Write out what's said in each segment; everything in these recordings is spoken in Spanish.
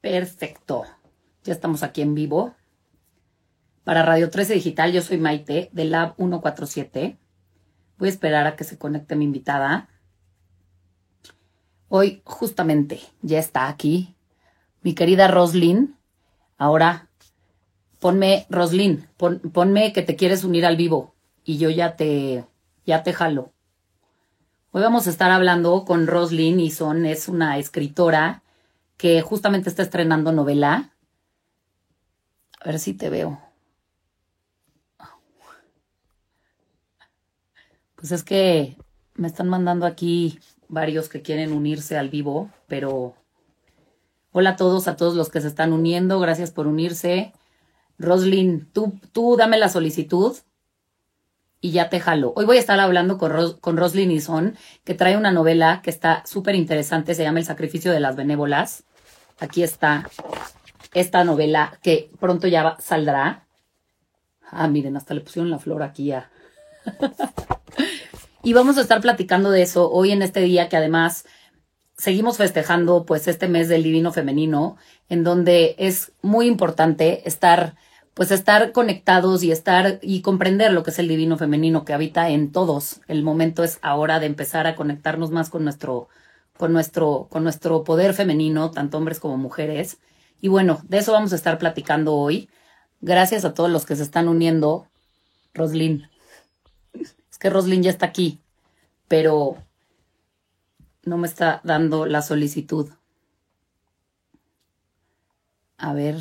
Perfecto. Ya estamos aquí en vivo. Para Radio 13 Digital, yo soy Maite de Lab 147. Voy a esperar a que se conecte mi invitada. Hoy justamente ya está aquí mi querida Roslyn. Ahora ponme, Roslyn, ponme que te quieres unir al vivo y yo ya te, ya te jalo. Hoy vamos a estar hablando con Roslyn Ison, es una escritora que justamente está estrenando novela. A ver si te veo. Pues es que me están mandando aquí varios que quieren unirse al vivo, pero hola a todos, a todos los que se están uniendo, gracias por unirse. Roslyn, tú, tú dame la solicitud y ya te jalo. Hoy voy a estar hablando con, Ros con Roslyn que trae una novela que está súper interesante, se llama El sacrificio de las benévolas. Aquí está esta novela que pronto ya saldrá. Ah, miren, hasta le pusieron la flor aquí a... y vamos a estar platicando de eso hoy en este día que además seguimos festejando pues este mes del divino femenino, en donde es muy importante estar pues estar conectados y estar y comprender lo que es el divino femenino que habita en todos. El momento es ahora de empezar a conectarnos más con nuestro con nuestro con nuestro poder femenino, tanto hombres como mujeres. Y bueno, de eso vamos a estar platicando hoy. Gracias a todos los que se están uniendo. Roslyn. Es que Roslyn ya está aquí, pero no me está dando la solicitud. A ver.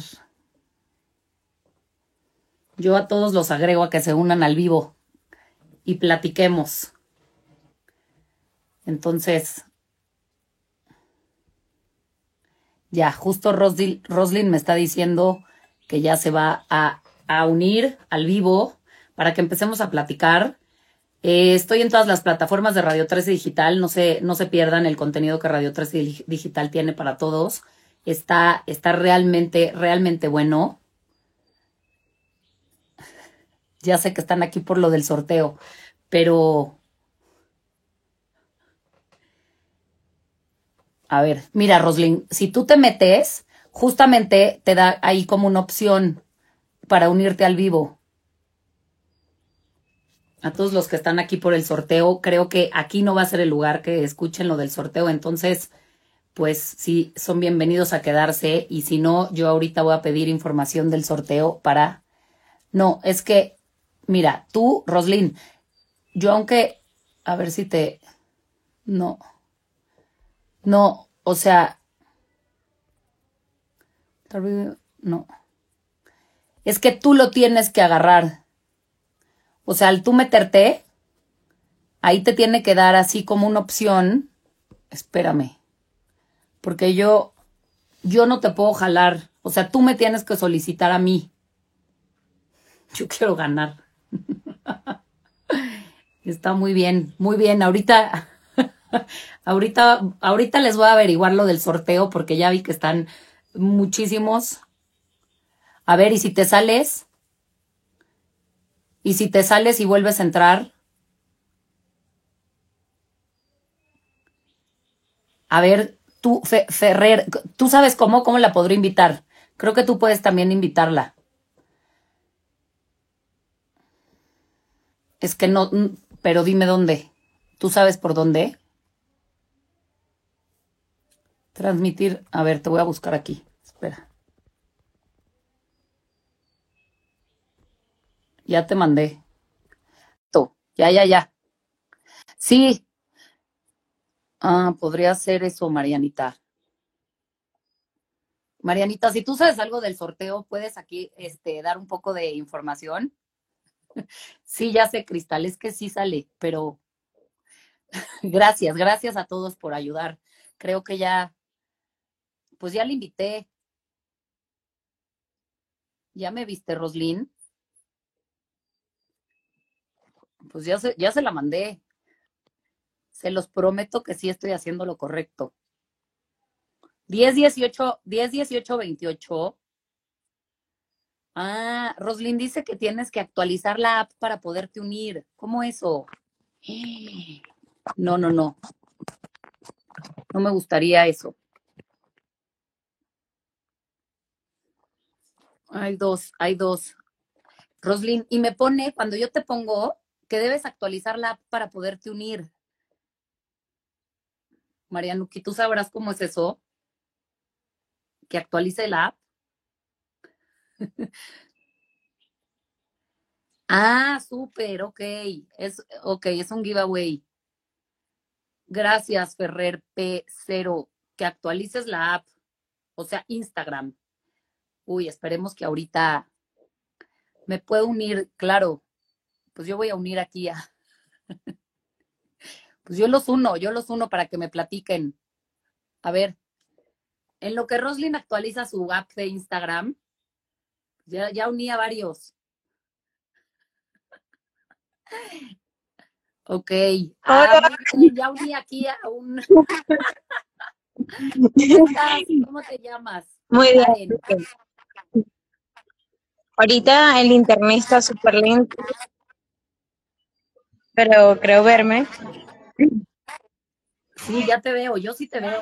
Yo a todos los agrego a que se unan al vivo y platiquemos. Entonces, ya, justo Roslyn me está diciendo que ya se va a, unir al vivo para que empecemos a platicar. Eh, estoy en todas las plataformas de Radio 13 Digital. No se, no se pierdan el contenido que Radio 13 Digital tiene para todos. Está, está realmente, realmente bueno. Ya sé que están aquí por lo del sorteo, pero... A ver, mira, Roslyn, si tú te metes, justamente te da ahí como una opción para unirte al vivo. A todos los que están aquí por el sorteo, creo que aquí no va a ser el lugar que escuchen lo del sorteo, entonces, pues sí, son bienvenidos a quedarse y si no, yo ahorita voy a pedir información del sorteo para... No, es que Mira, tú, Roslyn, yo aunque, a ver si te, no, no, o sea, no, es que tú lo tienes que agarrar. O sea, al tú meterte, ahí te tiene que dar así como una opción. Espérame. Porque yo, yo no te puedo jalar. O sea, tú me tienes que solicitar a mí. Yo quiero ganar. Está muy bien, muy bien. Ahorita, ahorita, ahorita les voy a averiguar lo del sorteo porque ya vi que están muchísimos. A ver, ¿y si te sales? ¿Y si te sales y vuelves a entrar? A ver, tú, Ferrer, ¿tú sabes cómo? ¿Cómo la podré invitar? Creo que tú puedes también invitarla. Es que no, pero dime dónde. ¿Tú sabes por dónde? Transmitir. A ver, te voy a buscar aquí. Espera. Ya te mandé. Tú. Ya, ya, ya. Sí. Ah, podría ser eso, Marianita. Marianita, si tú sabes algo del sorteo, puedes aquí este, dar un poco de información. Sí, ya sé, Cristal, es que sí sale, pero gracias, gracias a todos por ayudar. Creo que ya, pues ya le invité. ¿Ya me viste, Roslyn? Pues ya se, ya se la mandé. Se los prometo que sí estoy haciendo lo correcto. 10, 18, 10, 18, 28 Ah, Roslyn dice que tienes que actualizar la app para poderte unir. ¿Cómo eso? No, no, no. No me gustaría eso. Hay dos, hay dos. Roslyn, y me pone, cuando yo te pongo, que debes actualizar la app para poderte unir. Marianuki, ¿tú sabrás cómo es eso? Que actualice la app. ah, súper, ok. Es, ok, es un giveaway. Gracias, Ferrer P0. Que actualices la app, o sea, Instagram. Uy, esperemos que ahorita me pueda unir, claro. Pues yo voy a unir aquí a. Pues yo los uno, yo los uno para que me platiquen. A ver, en lo que Roslyn actualiza su app de Instagram, ya, ya uní a varios. Ok. Ah, ya uní aquí a un. ¿Cómo te llamas? Muy bien. Ahorita el internet está súper lento, pero creo verme. Sí, ya te veo, yo sí te veo.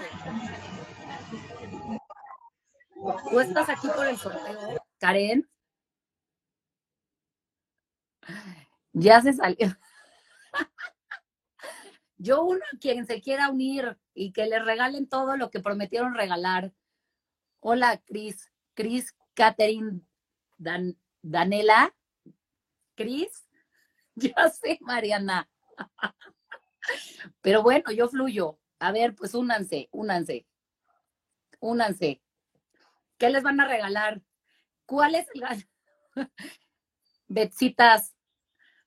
¿Tú estás aquí por el sorteo, Karen? Ya se salió. Yo uno, quien se quiera unir y que le regalen todo lo que prometieron regalar. Hola, Cris. Cris Catherine Dan, Danela. Cris. Ya sé, Mariana. Pero bueno, yo fluyo. A ver, pues únanse, únanse. Únanse. ¿Qué les van a regalar? ¿Cuál es el Betsitas,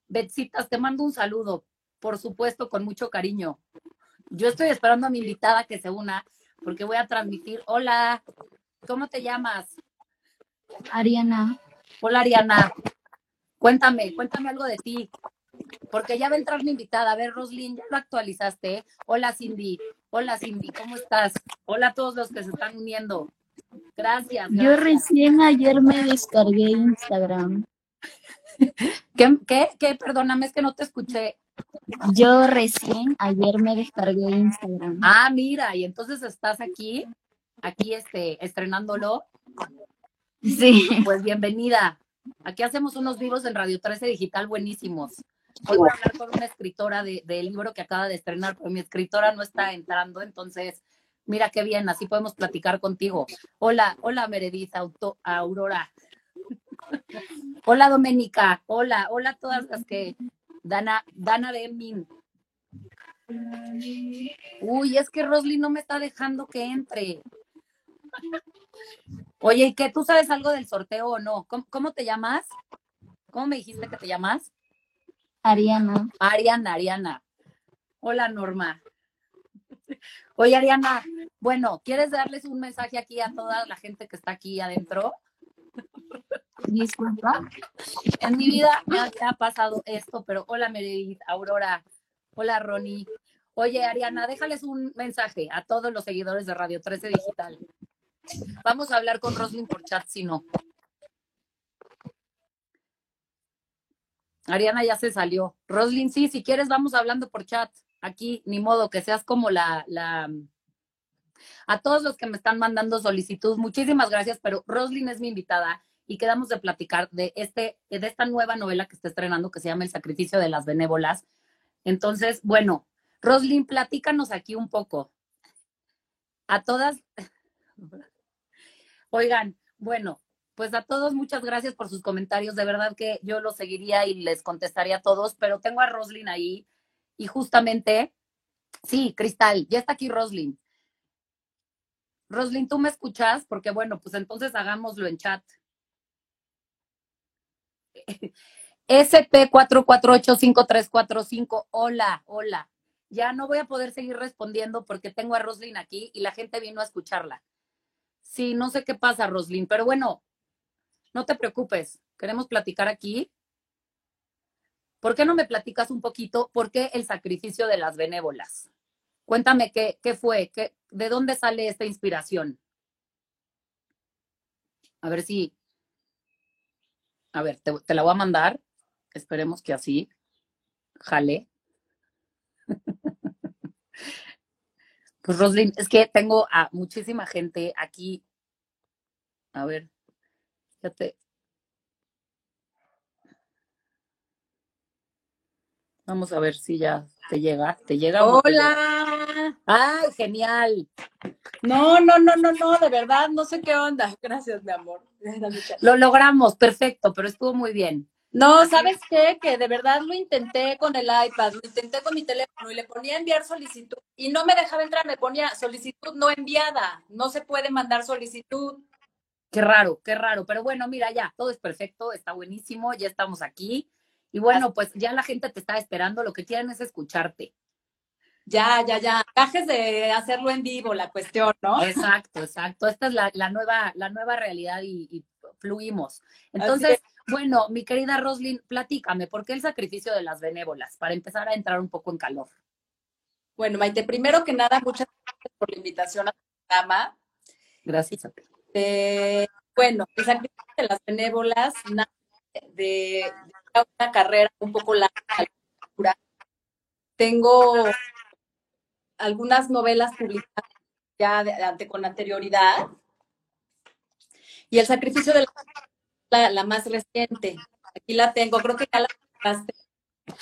Betsitas, te mando un saludo, por supuesto, con mucho cariño. Yo estoy esperando a mi invitada que se una, porque voy a transmitir. Hola, ¿cómo te llamas? Ariana. Hola, Ariana. Cuéntame, cuéntame algo de ti. Porque ya va a entrar mi invitada. A ver, Roslyn, ya lo actualizaste. Hola, Cindy. Hola, Cindy, ¿cómo estás? Hola a todos los que se están uniendo. Gracias. Yo recién ayer me descargué Instagram. ¿Qué, qué, qué? Perdóname, es que no te escuché. Yo recién ayer me descargué Instagram. Ah, mira, y entonces estás aquí, aquí este, estrenándolo. Sí. Pues bienvenida. Aquí hacemos unos vivos en Radio 13 Digital buenísimos. Hoy voy a hablar con una escritora del de libro que acaba de estrenar, pero mi escritora no está entrando, entonces mira qué bien, así podemos platicar contigo. Hola, hola Meredith, Auto, Aurora. hola Doménica, hola, hola a todas las que Dana, Dana Min. Uy, es que Rosly no me está dejando que entre. Oye, ¿y qué? ¿Tú sabes algo del sorteo o no? ¿Cómo, te llamas? ¿Cómo me dijiste que te llamas? Ariana. Ariana, Ariana. Hola, Norma. Oye, Ariana, bueno, ¿quieres darles un mensaje aquí a toda la gente que está aquí adentro? Disculpa. En mi vida me ha, pasado esto, pero hola Meredith, Aurora, hola Ronnie. Oye, Ariana, déjales un mensaje a todos los seguidores de Radio 13 Digital. Vamos a hablar con Roslyn por chat, si no. Ariana ya se salió. Roslyn, sí, si quieres vamos hablando por chat. Aquí, ni modo, que seas como la, la... A todos los que me están mandando solicitud, muchísimas gracias, pero Roslyn es mi invitada y quedamos de platicar de, este, de esta nueva novela que está estrenando que se llama El sacrificio de las benévolas. Entonces, bueno, Roslyn, platícanos aquí un poco. A todas, oigan, bueno, pues a todos muchas gracias por sus comentarios. De verdad que yo los seguiría y les contestaría a todos, pero tengo a Roslyn ahí y justamente, sí, Cristal, ya está aquí Roslyn. Roslyn, ¿tú me escuchas? Porque bueno, pues entonces hagámoslo en chat. SP4485345, hola, hola. Ya no voy a poder seguir respondiendo porque tengo a Roslyn aquí y la gente vino a escucharla. Sí, no sé qué pasa, Roslyn, pero bueno, no te preocupes. Queremos platicar aquí. ¿Por qué no me platicas un poquito por qué el sacrificio de las benévolas? Cuéntame qué, qué fue, qué, de dónde sale esta inspiración. A ver si, a ver, te, la voy a mandar. Esperemos que así jale. Pues Roslyn, es que tengo a muchísima gente aquí. A ver, Ya te. Vamos a ver si ya te llega. ¿Te llega o no te llega? Hola. ¡Ay, genial! No, no, no, no, no, de verdad, no sé qué onda. Gracias, mi amor. Lo logramos, perfecto, pero estuvo muy bien. No, ¿sabes qué? Que de verdad lo intenté con el iPad, lo intenté con mi teléfono y le ponía enviar solicitud y no me dejaba entrar, me ponía solicitud no enviada, no se puede mandar solicitud. Qué raro, qué raro. Pero bueno, mira, ya, todo es perfecto, está buenísimo, ya estamos aquí. Y bueno, pues ya la gente te está esperando, lo que quieren es escucharte. Ya, ya, ya. Cajes de hacerlo en vivo, la cuestión, ¿no? Exacto, exacto. Esta es la, la nueva, la nueva realidad y, y fluimos. Entonces, bueno, mi querida Roslyn, platícame, ¿por qué el sacrificio de las benévolas? Para empezar a entrar un poco en calor. Bueno, Maite, primero que nada, muchas gracias por la invitación a tu programa. Gracias a ti. Eh, bueno, el sacrificio de las benévolas nace de, de una carrera un poco larga. Tengo algunas novelas publicadas ya de- ante- con anterioridad. Y el sacrificio de la, la, la más reciente. Aquí la tengo, creo que ya la.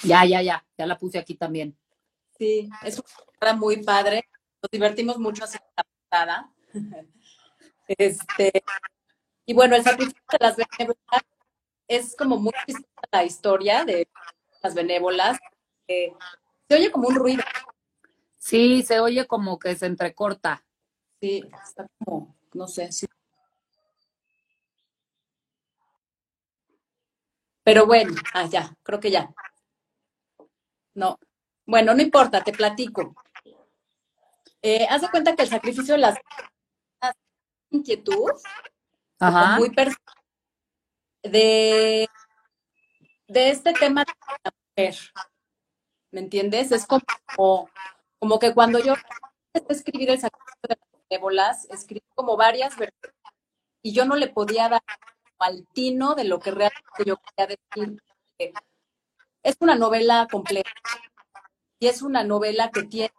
Ya, ya, ya, ya la puse aquí también. Sí, es una muy padre. Nos divertimos mucho haciendo la portada. Este, y bueno, el sacrificio de las benévolas es como muy la historia de las benévolas. Eh, se oye como un ruido, Sí, se oye como que se entrecorta. sí, está como, no sé, sí. Pero bueno, ah, ya, creo que ya. No, bueno, no importa, te platico. Eh, haz de cuenta que el sacrificio de las inquietud Ajá. muy de, de este tema de la mujer. ¿Me entiendes? Es como, como que cuando yo empecé a escribir el sacrificio de las benévolas, escribí como varias versiones y yo no le podía dar al tino de lo que realmente yo quería decir. Es una novela compleja y es una novela que tiene,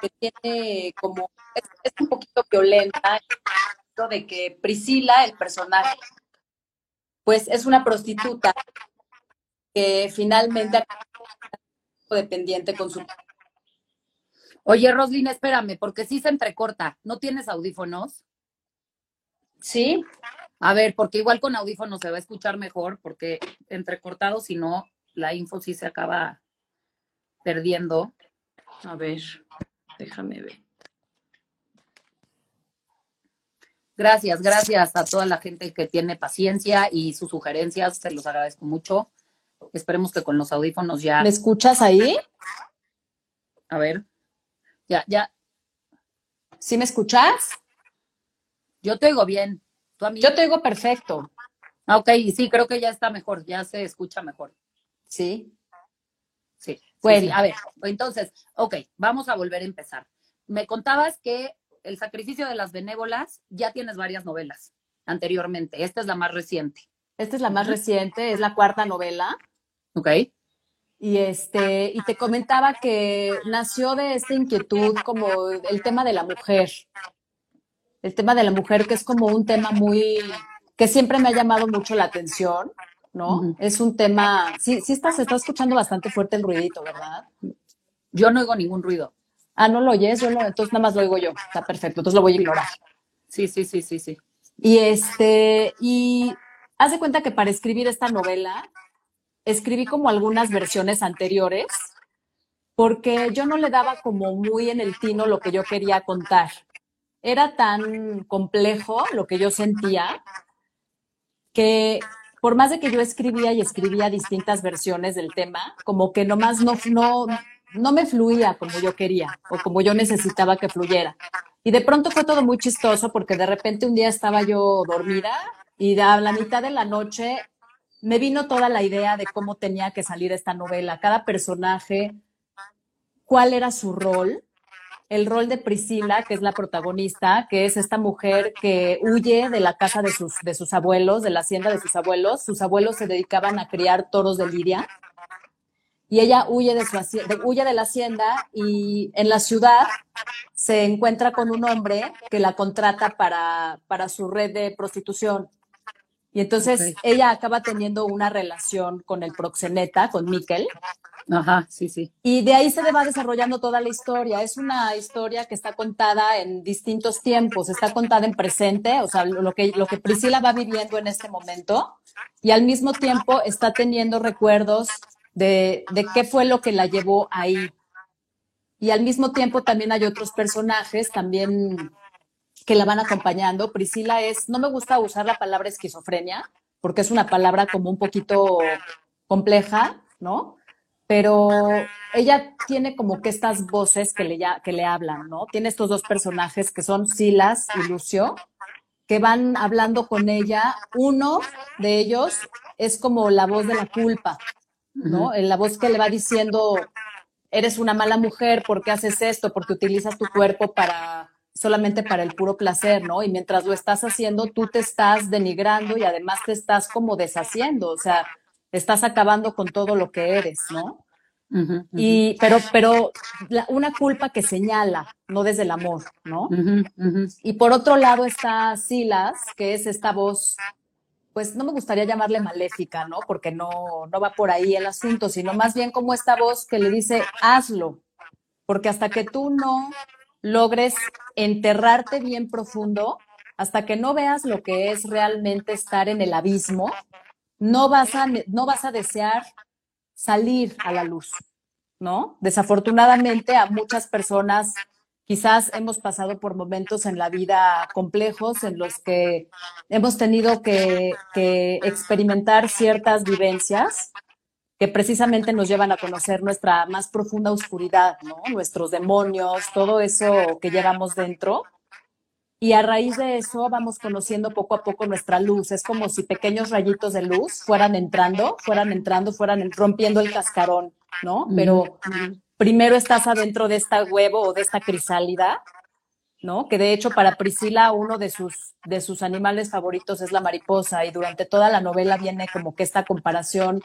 que tiene como, es, un poquito violenta de que Priscila, el personaje, pues es una prostituta que finalmente dependiente con su... Oye, Roslyn, espérame, porque sí se entrecorta. ¿No tienes audífonos? Sí, A ver, porque igual con audífonos se va a escuchar mejor, porque entrecortado, si no, la info sí se acaba perdiendo. a ver, déjame ver. Gracias, gracias a toda la gente que tiene paciencia y sus sugerencias, se los agradezco mucho. Esperemos que con los audífonos ya, ¿Me escuchas ahí? a ver, ya, ya, ¿Sí me escuchas? yo te oigo bien. ¿Tú a mí? Yo te oigo perfecto. Ah, ok, sí, creo que ya está mejor, ya se escucha mejor. Sí. Sí. sí, Bueno. sí. A ver, entonces, ok, vamos a volver a empezar. Me contabas que El sacrificio de las benévolas ya tienes varias novelas anteriormente. Esta es la más reciente. Esta es la más reciente, es la cuarta novela. ¿Ok? Y este, y te comentaba que nació de esta inquietud como el tema de la mujer. El tema de la mujer, que es como un tema muy, que siempre me ha llamado mucho la atención, ¿no? Es un tema, sí, sí está, se está escuchando bastante fuerte el ruidito, ¿verdad? Yo no oigo ningún ruido. Ah, no lo oyes, yo lo, entonces nada más lo oigo yo. Está perfecto, entonces lo voy a ignorar. Sí, sí, sí, sí, sí. Y este, y haz de cuenta que para escribir esta novela, escribí como algunas versiones anteriores, porque yo no le daba como muy en el tino lo que yo quería contar. Era tan complejo lo que yo sentía que por más de que yo escribía y escribía distintas versiones del tema, como que nomás no, no, no me fluía como yo quería o como yo necesitaba que fluyera. Y de pronto fue todo muy chistoso porque de repente un día estaba yo dormida y a la mitad de la noche me vino toda la idea de cómo tenía que salir esta novela, cada personaje, cuál era su rol, el rol de Priscila, que es la protagonista, que es esta mujer que huye de la casa de sus, de sus abuelos, de la hacienda de sus abuelos. Sus abuelos se dedicaban a criar toros de lidia y ella huye de, su, de- huye de la hacienda y en la ciudad se encuentra con un hombre que la contrata para, para su red de prostitución. Y entonces ella acaba teniendo una relación con el proxeneta, con Mikkel, Ajá, sí, sí. y de ahí se va desarrollando toda la historia. Es una historia que está contada en distintos tiempos, está contada en presente, o sea, lo que, lo que Priscila va viviendo en este momento, y al mismo tiempo está teniendo recuerdos de, de qué fue lo que la llevó ahí. Y al mismo tiempo también hay otros personajes también que la van acompañando. Priscila es, no me gusta usar la palabra esquizofrenia, porque es una palabra como un poquito compleja, ¿no? Pero ella tiene como que estas voces que le, ya- que le hablan, ¿no? Tiene estos dos personajes que son Silas y Lucio, que van hablando con ella. Uno de ellos es como la voz de la culpa, ¿no? La voz que le va diciendo, eres una mala mujer, ¿por qué haces esto? Porque utilizas tu cuerpo para solamente para el puro placer, ¿no? Y mientras lo estás haciendo, tú te estás denigrando y además te estás como deshaciendo, o sea, estás acabando con todo lo que eres, ¿no? Y, pero, pero la- una culpa que señala, no desde el amor, ¿no? Y por otro lado está Silas, que es esta voz, pues no me gustaría llamarle maléfica, ¿no? Porque no, no va por ahí el asunto, sino más bien como esta voz que le dice, hazlo, porque hasta que tú no logres enterrarte bien profundo, hasta que no veas lo que es realmente estar en el abismo, no vas a, no vas a desear salir a la luz, ¿no? Desafortunadamente a muchas personas quizás hemos pasado por momentos en la vida complejos en los que hemos tenido que, que experimentar ciertas vivencias que precisamente nos llevan a conocer nuestra más profunda oscuridad, ¿no? Nuestros demonios, todo eso que llevamos dentro. Y a raíz de eso vamos conociendo poco a poco nuestra luz. Es como si pequeños rayitos de luz fueran entrando, fueran entrando, fueran en- rompiendo el cascarón, ¿no? Pero primero estás adentro de esta huevo o de esta crisálida, ¿no? Que de hecho para Priscila uno de sus, de sus animales favoritos es la mariposa y durante toda la novela viene como que esta comparación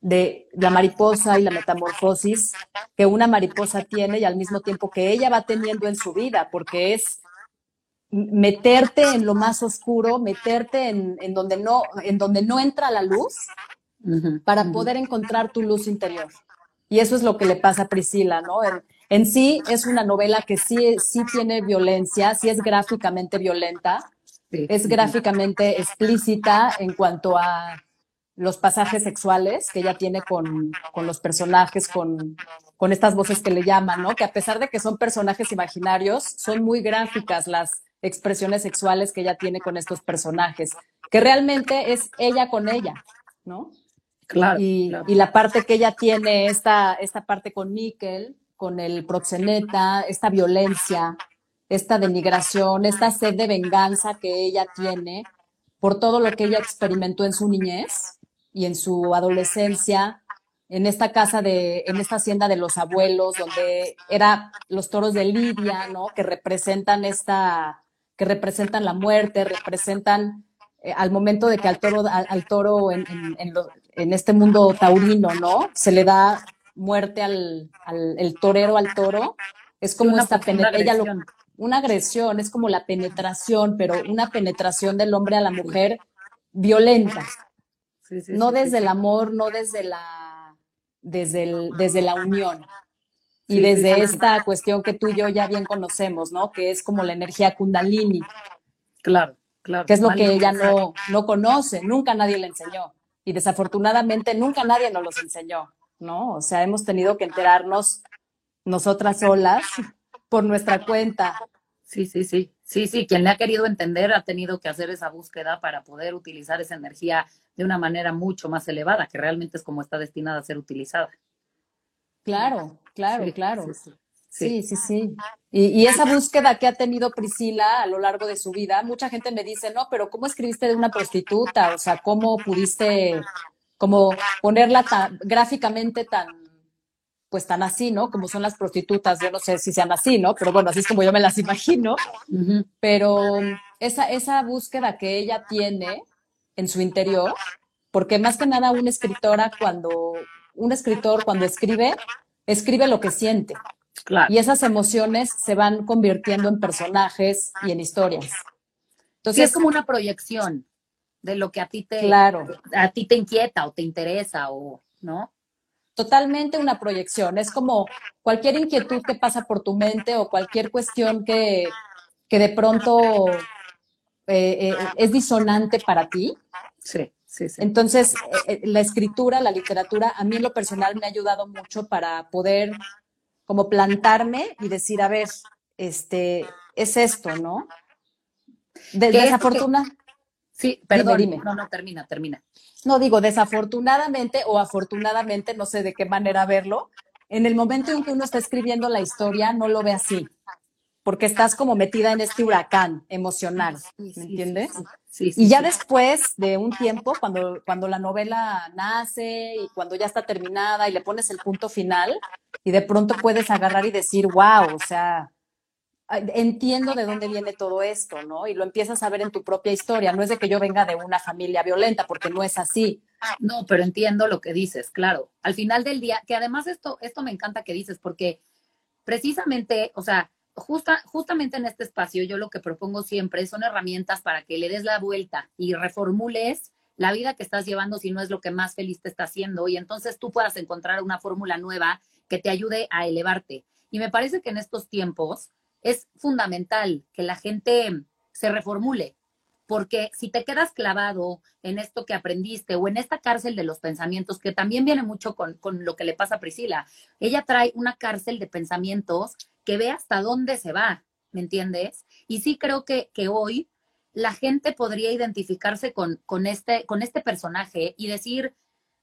de la mariposa y la metamorfosis que una mariposa tiene y al mismo tiempo que ella va teniendo en su vida, porque es meterte en lo más oscuro, meterte en, en donde, no, en donde no entra la luz para poder encontrar tu luz interior. Y eso es lo que le pasa a Priscila, ¿no? En, en sí es una novela que sí, sí tiene violencia, sí es gráficamente violenta, Sí. es gráficamente explícita en cuanto a los pasajes sexuales que ella tiene con, con los personajes, con, con estas voces que le llaman, ¿no? Que a pesar de que son personajes imaginarios, son muy gráficas las expresiones sexuales que ella tiene con estos personajes, que realmente es ella con ella, ¿no? Claro, y, claro. y la parte que ella tiene, esta, esta parte con Mikkel, con el proxeneta, esta violencia, esta denigración, esta sed de venganza que ella tiene por todo lo que ella experimentó en su niñez y en su adolescencia, en esta casa de, en esta hacienda de los abuelos, donde era los toros de Lidia, ¿no? Que representan esta, que representan la muerte, representan eh, al momento de que al toro, al, al toro en, en- en lo- en este mundo taurino, ¿no? Se le da muerte al, al el torero al toro. Es como una esta profunda pene- ella lo- agresión. una agresión, es como la penetración, pero una penetración del hombre a la mujer violenta, Sí, sí, no sí, desde el amor, no desde la, desde el, desde la unión. Y Sí, desde sí, sí. esta cuestión que tú y yo ya bien conocemos, ¿no? Que es como la energía kundalini, Claro, claro. que es lo que ella no, no conoce, nunca nadie le enseñó. Y desafortunadamente nunca nadie nos los enseñó, ¿no? O sea, hemos tenido que enterarnos nosotras solas por nuestra cuenta. Sí, sí, sí. Sí, sí, quien le ha querido entender ha tenido que hacer esa búsqueda para poder utilizar esa energía de una manera mucho más elevada, que realmente es como está destinada a ser utilizada. Claro, claro, Sí, claro. sí, sí. Sí. Y, y esa búsqueda que ha tenido Priscila a lo largo de su vida, mucha gente me dice, no, pero ¿cómo escribiste de una prostituta? O sea, ¿cómo pudiste como ponerla tan, gráficamente tan, pues tan así, ¿no? Como son las prostitutas, yo no sé si sean así, ¿no? Pero bueno, así es como yo me las imagino. Pero esa, esa búsqueda que ella tiene en su interior, porque más que nada una escritora cuando, un escritor cuando escribe, escribe lo que siente. Claro. Y esas emociones se van convirtiendo en personajes y en historias. Sí, Entonces, es como una proyección. de lo que a ti te, Claro. a ti te inquieta o te interesa o, ¿no? Totalmente una proyección. Es como cualquier inquietud que pasa por tu mente o cualquier cuestión que, que de pronto eh, eh, es disonante para ti. Sí, sí, sí. Entonces, eh, eh, la escritura, la literatura, a mí en lo personal me ha ayudado mucho para poder como plantarme y decir, a ver, este, es esto, ¿no? De, ¿Qué es desafortuna, Sí, perdón. dime. No, no, termina, termina. no digo desafortunadamente o afortunadamente, no sé de qué manera verlo, en el momento en que uno está escribiendo la historia, no lo ve así, porque estás como metida en este huracán emocional, ¿me sí, entiendes? Sí, sí, sí, Y ya sí. después de un tiempo, cuando, cuando la novela nace y cuando ya está terminada y le pones el punto final, y de pronto puedes agarrar y decir, wow, o sea, entiendo de dónde viene todo esto, ¿no? Y lo empiezas a ver en tu propia historia. No es de que yo venga de una familia violenta, porque no es así. No, pero entiendo lo que dices, claro. Al final del día, que además esto, esto me encanta que dices, porque precisamente, o sea, justa, justamente en este espacio yo lo que propongo siempre son herramientas para que le des la vuelta y reformules la vida que estás llevando si no es lo que más feliz te está haciendo y entonces tú puedas encontrar una fórmula nueva que te ayude a elevarte. Y me parece que en estos tiempos es fundamental que la gente se reformule, porque si te quedas clavado en esto que aprendiste o en esta cárcel de los pensamientos, que también viene mucho con, con lo que le pasa a Priscila, ella trae una cárcel de pensamientos que ve hasta dónde se va, ¿me entiendes? Y sí creo que, que hoy la gente podría identificarse con, con, este, con este personaje y decir,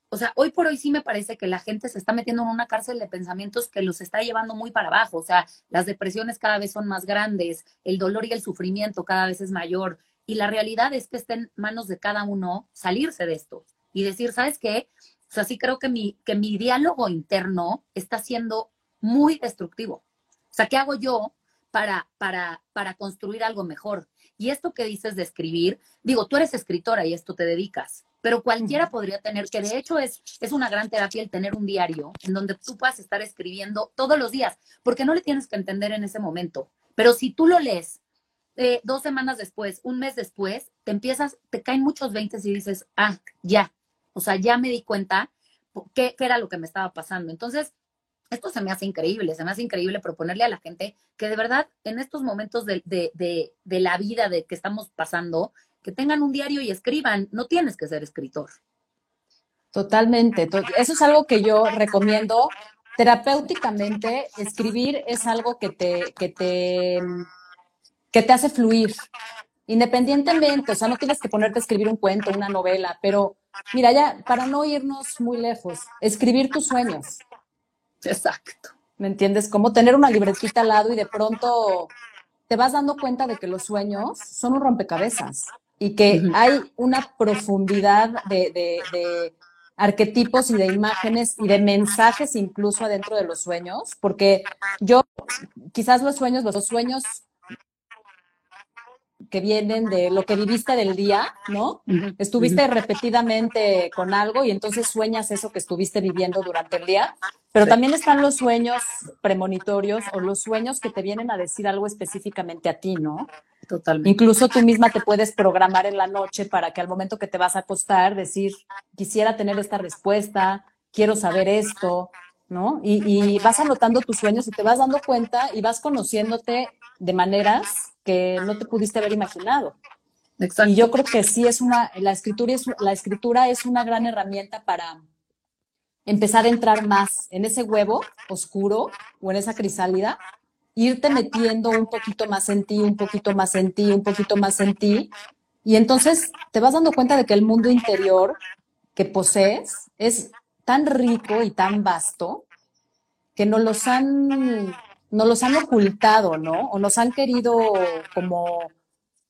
o sea, hoy por hoy sí me parece que la gente se está metiendo en una cárcel de pensamientos que los está llevando muy para abajo. O sea, las depresiones cada vez son más grandes, el dolor y el sufrimiento cada vez es mayor. Y la realidad es que está en manos de cada uno salirse de esto y decir, ¿sabes qué? O sea, sí creo que mi, que mi diálogo interno está siendo muy destructivo. O sea, ¿qué hago yo para, para, para construir algo mejor? Y esto que dices de escribir, digo, tú eres escritora y esto te dedicas, pero cualquiera podría tener, que de hecho es, es una gran terapia el tener un diario en donde tú puedas estar escribiendo todos los días, porque no le tienes que entender en ese momento. Pero si tú lo lees eh, dos semanas después, un mes después, te empiezas, te caen muchos veintes y dices, ah, ya, o sea, ya me di cuenta qué, qué era lo que me estaba pasando. Entonces, esto se me hace increíble, se me hace increíble proponerle a la gente que de verdad en estos momentos de, de, de, la vida de que estamos pasando, que tengan un diario y escriban, no tienes que ser escritor. Totalmente, eso es algo que yo recomiendo. Terapéuticamente, escribir es algo que te, que te, que te hace fluir, independientemente, o sea, no tienes que ponerte a escribir un cuento, una novela, pero mira, ya, para no irnos muy lejos, escribir tus sueños. Exacto. ¿Me entiendes? Como tener una libretita al lado y de pronto te vas dando cuenta de que los sueños son un rompecabezas y que uh -huh. hay una profundidad de, de, de, arquetipos y de imágenes y de mensajes incluso adentro de los sueños, porque yo, quizás los sueños, los sueños que vienen de lo que viviste del día, ¿no? Uh -huh. Estuviste uh -huh. repetidamente con algo y entonces sueñas eso que estuviste viviendo durante el día, pero sí. también están los sueños premonitorios o los sueños que te vienen a decir algo específicamente a ti, ¿no? Totalmente. Incluso tú misma te puedes programar en la noche para que al momento que te vas a acostar decir, quisiera tener esta respuesta, quiero saber esto, ¿no? Y, y vas anotando tus sueños y te vas dando cuenta y vas conociéndote de maneras que no te pudiste haber imaginado. Exacto. Y yo creo que sí es una, la escritura es, la escritura es una gran herramienta para empezar a entrar más en ese huevo oscuro o en esa crisálida, irte metiendo un poquito más en ti, un poquito más en ti, un poquito más en ti, y entonces te vas dando cuenta de que el mundo interior que posees es tan rico y tan vasto que nos los han nos los han ocultado, ¿no? O nos han querido como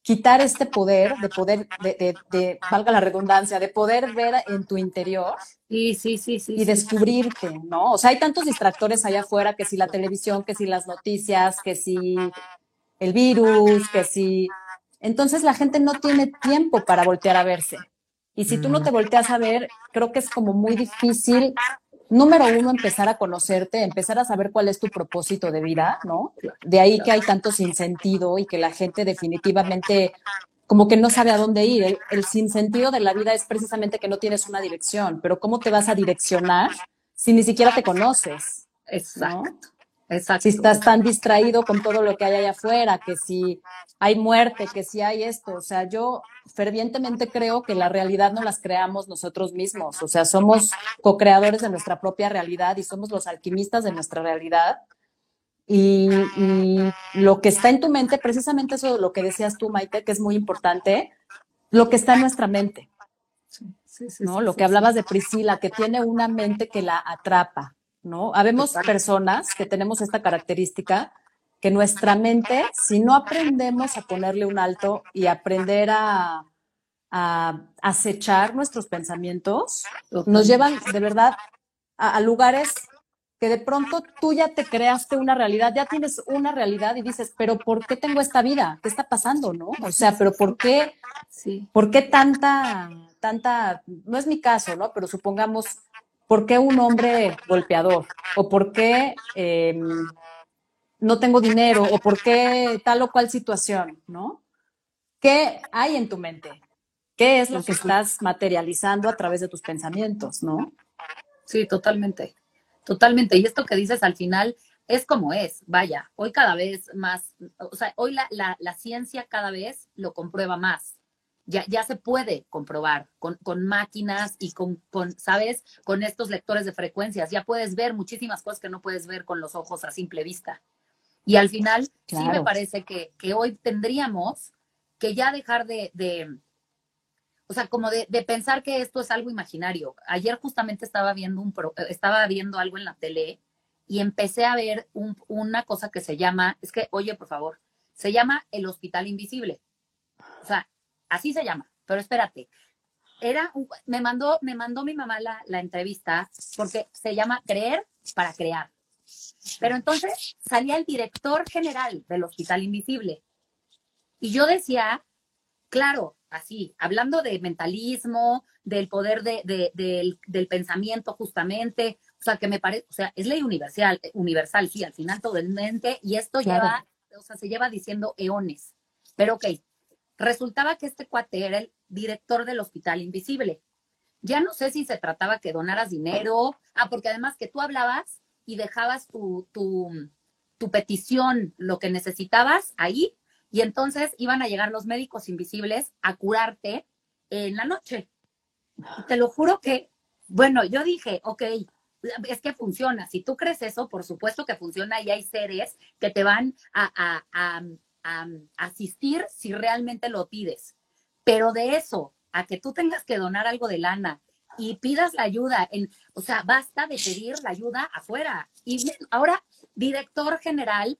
quitar este poder, de poder, de, de, de, valga la redundancia, de poder ver en tu interior sí, sí, sí, sí, y descubrirte, ¿no? O sea, hay tantos distractores allá afuera, que si la televisión, que si las noticias, que si el virus, que si... Entonces la gente no tiene tiempo para voltear a verse. Y si tú no te volteas a ver, creo que es como muy difícil número uno, empezar a conocerte, empezar a saber cuál es tu propósito de vida, ¿no? De ahí que hay tanto sinsentido y que la gente definitivamente como que no sabe a dónde ir. El, el sinsentido de la vida es precisamente que no tienes una dirección, pero ¿cómo te vas a direccionar si ni siquiera te conoces? Exacto. Exacto. Si estás tan distraído con todo lo que hay allá afuera, que si hay muerte, que si hay esto. O sea, yo fervientemente creo que la realidad no las creamos nosotros mismos. O sea, somos co-creadores de nuestra propia realidad y somos los alquimistas de nuestra realidad. Y, y, lo que está en tu mente, precisamente eso lo que decías tú, Maite, que es muy importante, lo que está en nuestra mente. Sí, sí, sí, ¿no? lo que hablabas de Priscila, que tiene una mente que la atrapa, ¿no? Habemos personas que tenemos esta característica, que nuestra mente, si no aprendemos a ponerle un alto y aprender a, a acechar nuestros pensamientos, nos llevan de verdad a, a lugares que de pronto tú ya te creaste una realidad, ya tienes una realidad y dices, pero ¿por qué tengo esta vida? ¿Qué está pasando, no? O sea, pero ¿por qué, Sí. por qué tanta, tanta, no es mi caso, ¿no? Pero supongamos, ¿por qué un hombre golpeador? ¿O por qué eh, no tengo dinero? ¿O por qué tal o cual situación, ¿no? ¿Qué hay en tu mente? ¿Qué es lo que estás materializando a través de tus pensamientos, no? Sí, totalmente. Totalmente. Y esto que dices al final es como es. Vaya, hoy cada vez más, o sea, hoy la, la, la ciencia cada vez lo comprueba más. Ya, ya se puede comprobar con, con máquinas y con, con, ¿sabes? Con estos lectores de frecuencias. Ya puedes ver muchísimas cosas que no puedes ver con los ojos a simple vista. Y al final, sí me parece que, que hoy tendríamos que ya dejar de, de o sea, como de, de pensar que esto es algo imaginario. Ayer justamente estaba viendo, un pro- estaba viendo algo en la tele y empecé a ver un- una cosa que se llama, es que, oye, por favor, se llama el hospital invisible. O sea, así se llama, pero espérate. Era, un- me mandó, me mandó mi mamá la, la entrevista porque se llama Creer para Crear. Pero entonces salía el director general del Hospital Invisible. Y yo decía, claro, así, hablando de mentalismo, del poder de, de- del, del pensamiento justamente, o sea, que me parece, o sea, es ley universal, universal, sí, al final todo el mente, y esto Claro. lleva, o sea, se lleva diciendo eones. Pero ok, resultaba que este cuate era el director del Hospital Invisible. Ya no sé si se trataba que donaras dinero, ah, porque además que tú hablabas y dejabas tu, tu, petición, lo que necesitabas ahí, y entonces iban a llegar los médicos invisibles a curarte en la noche. Te lo juro que, bueno, yo dije, ok, es que funciona. Si tú crees eso, por supuesto que funciona y hay seres que te van a- a- asistir si realmente lo pides. Pero de eso, a que tú tengas que donar algo de lana y pidas la ayuda, en, o sea, basta de pedir la ayuda afuera. Y ahora, director general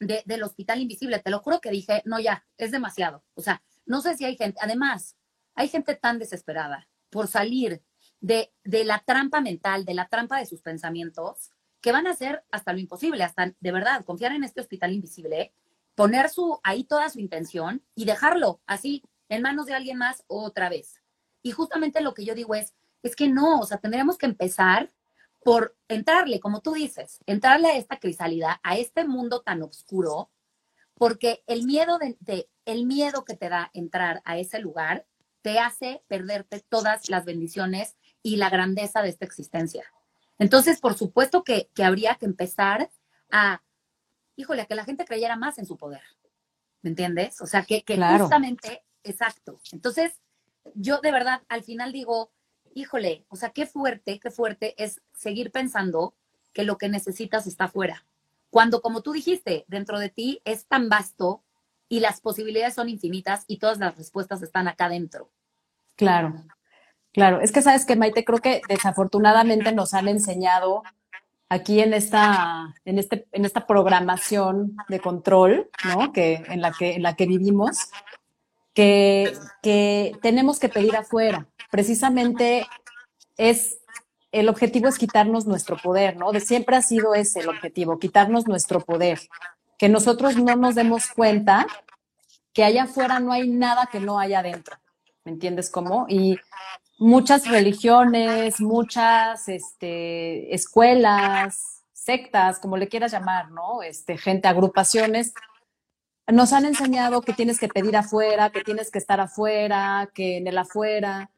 de- del Hospital Invisible, te lo juro que dije, no, ya, es demasiado. O sea, no sé si hay gente, además, hay gente tan desesperada por salir de, de la trampa mental, de la trampa de sus pensamientos, que van a hacer hasta lo imposible, hasta de verdad, confiar en este Hospital Invisible, poner su, ahí toda su intención y dejarlo así en manos de alguien más otra vez. Y justamente lo que yo digo es, es que no, o sea, tendríamos que empezar por entrarle, como tú dices, entrarle a esta crisálida, a este mundo tan oscuro, porque el miedo, de, de- el miedo que te da entrar a ese lugar te hace perderte todas las bendiciones y la grandeza de esta existencia. Entonces, por supuesto que, que habría que empezar a, híjole, a que la gente creyera más en su poder. ¿Me entiendes? O sea, que, que Claro. justamente, exacto. Entonces, yo de verdad al final digo, híjole, o sea, qué fuerte, qué fuerte es seguir pensando que lo que necesitas está afuera. Cuando, como tú dijiste, dentro de ti es tan vasto y las posibilidades son infinitas y todas las respuestas están acá dentro. Claro, claro. Es que sabes que Maite, creo que desafortunadamente nos han enseñado aquí en esta, en este, en esta programación de control, ¿no? Que, en la que, en la que vivimos, que, que tenemos que pedir afuera. Precisamente es el objetivo es quitarnos nuestro poder, ¿no? De siempre ha sido ese el objetivo, quitarnos nuestro poder. Que nosotros no nos demos cuenta que allá afuera no hay nada que no haya adentro. ¿Me entiendes cómo? Y muchas religiones, muchas este, escuelas, sectas, como le quieras llamar, ¿no? Este, gente, agrupaciones, nos han enseñado que tienes que pedir afuera, que tienes que estar afuera, que en el afuera.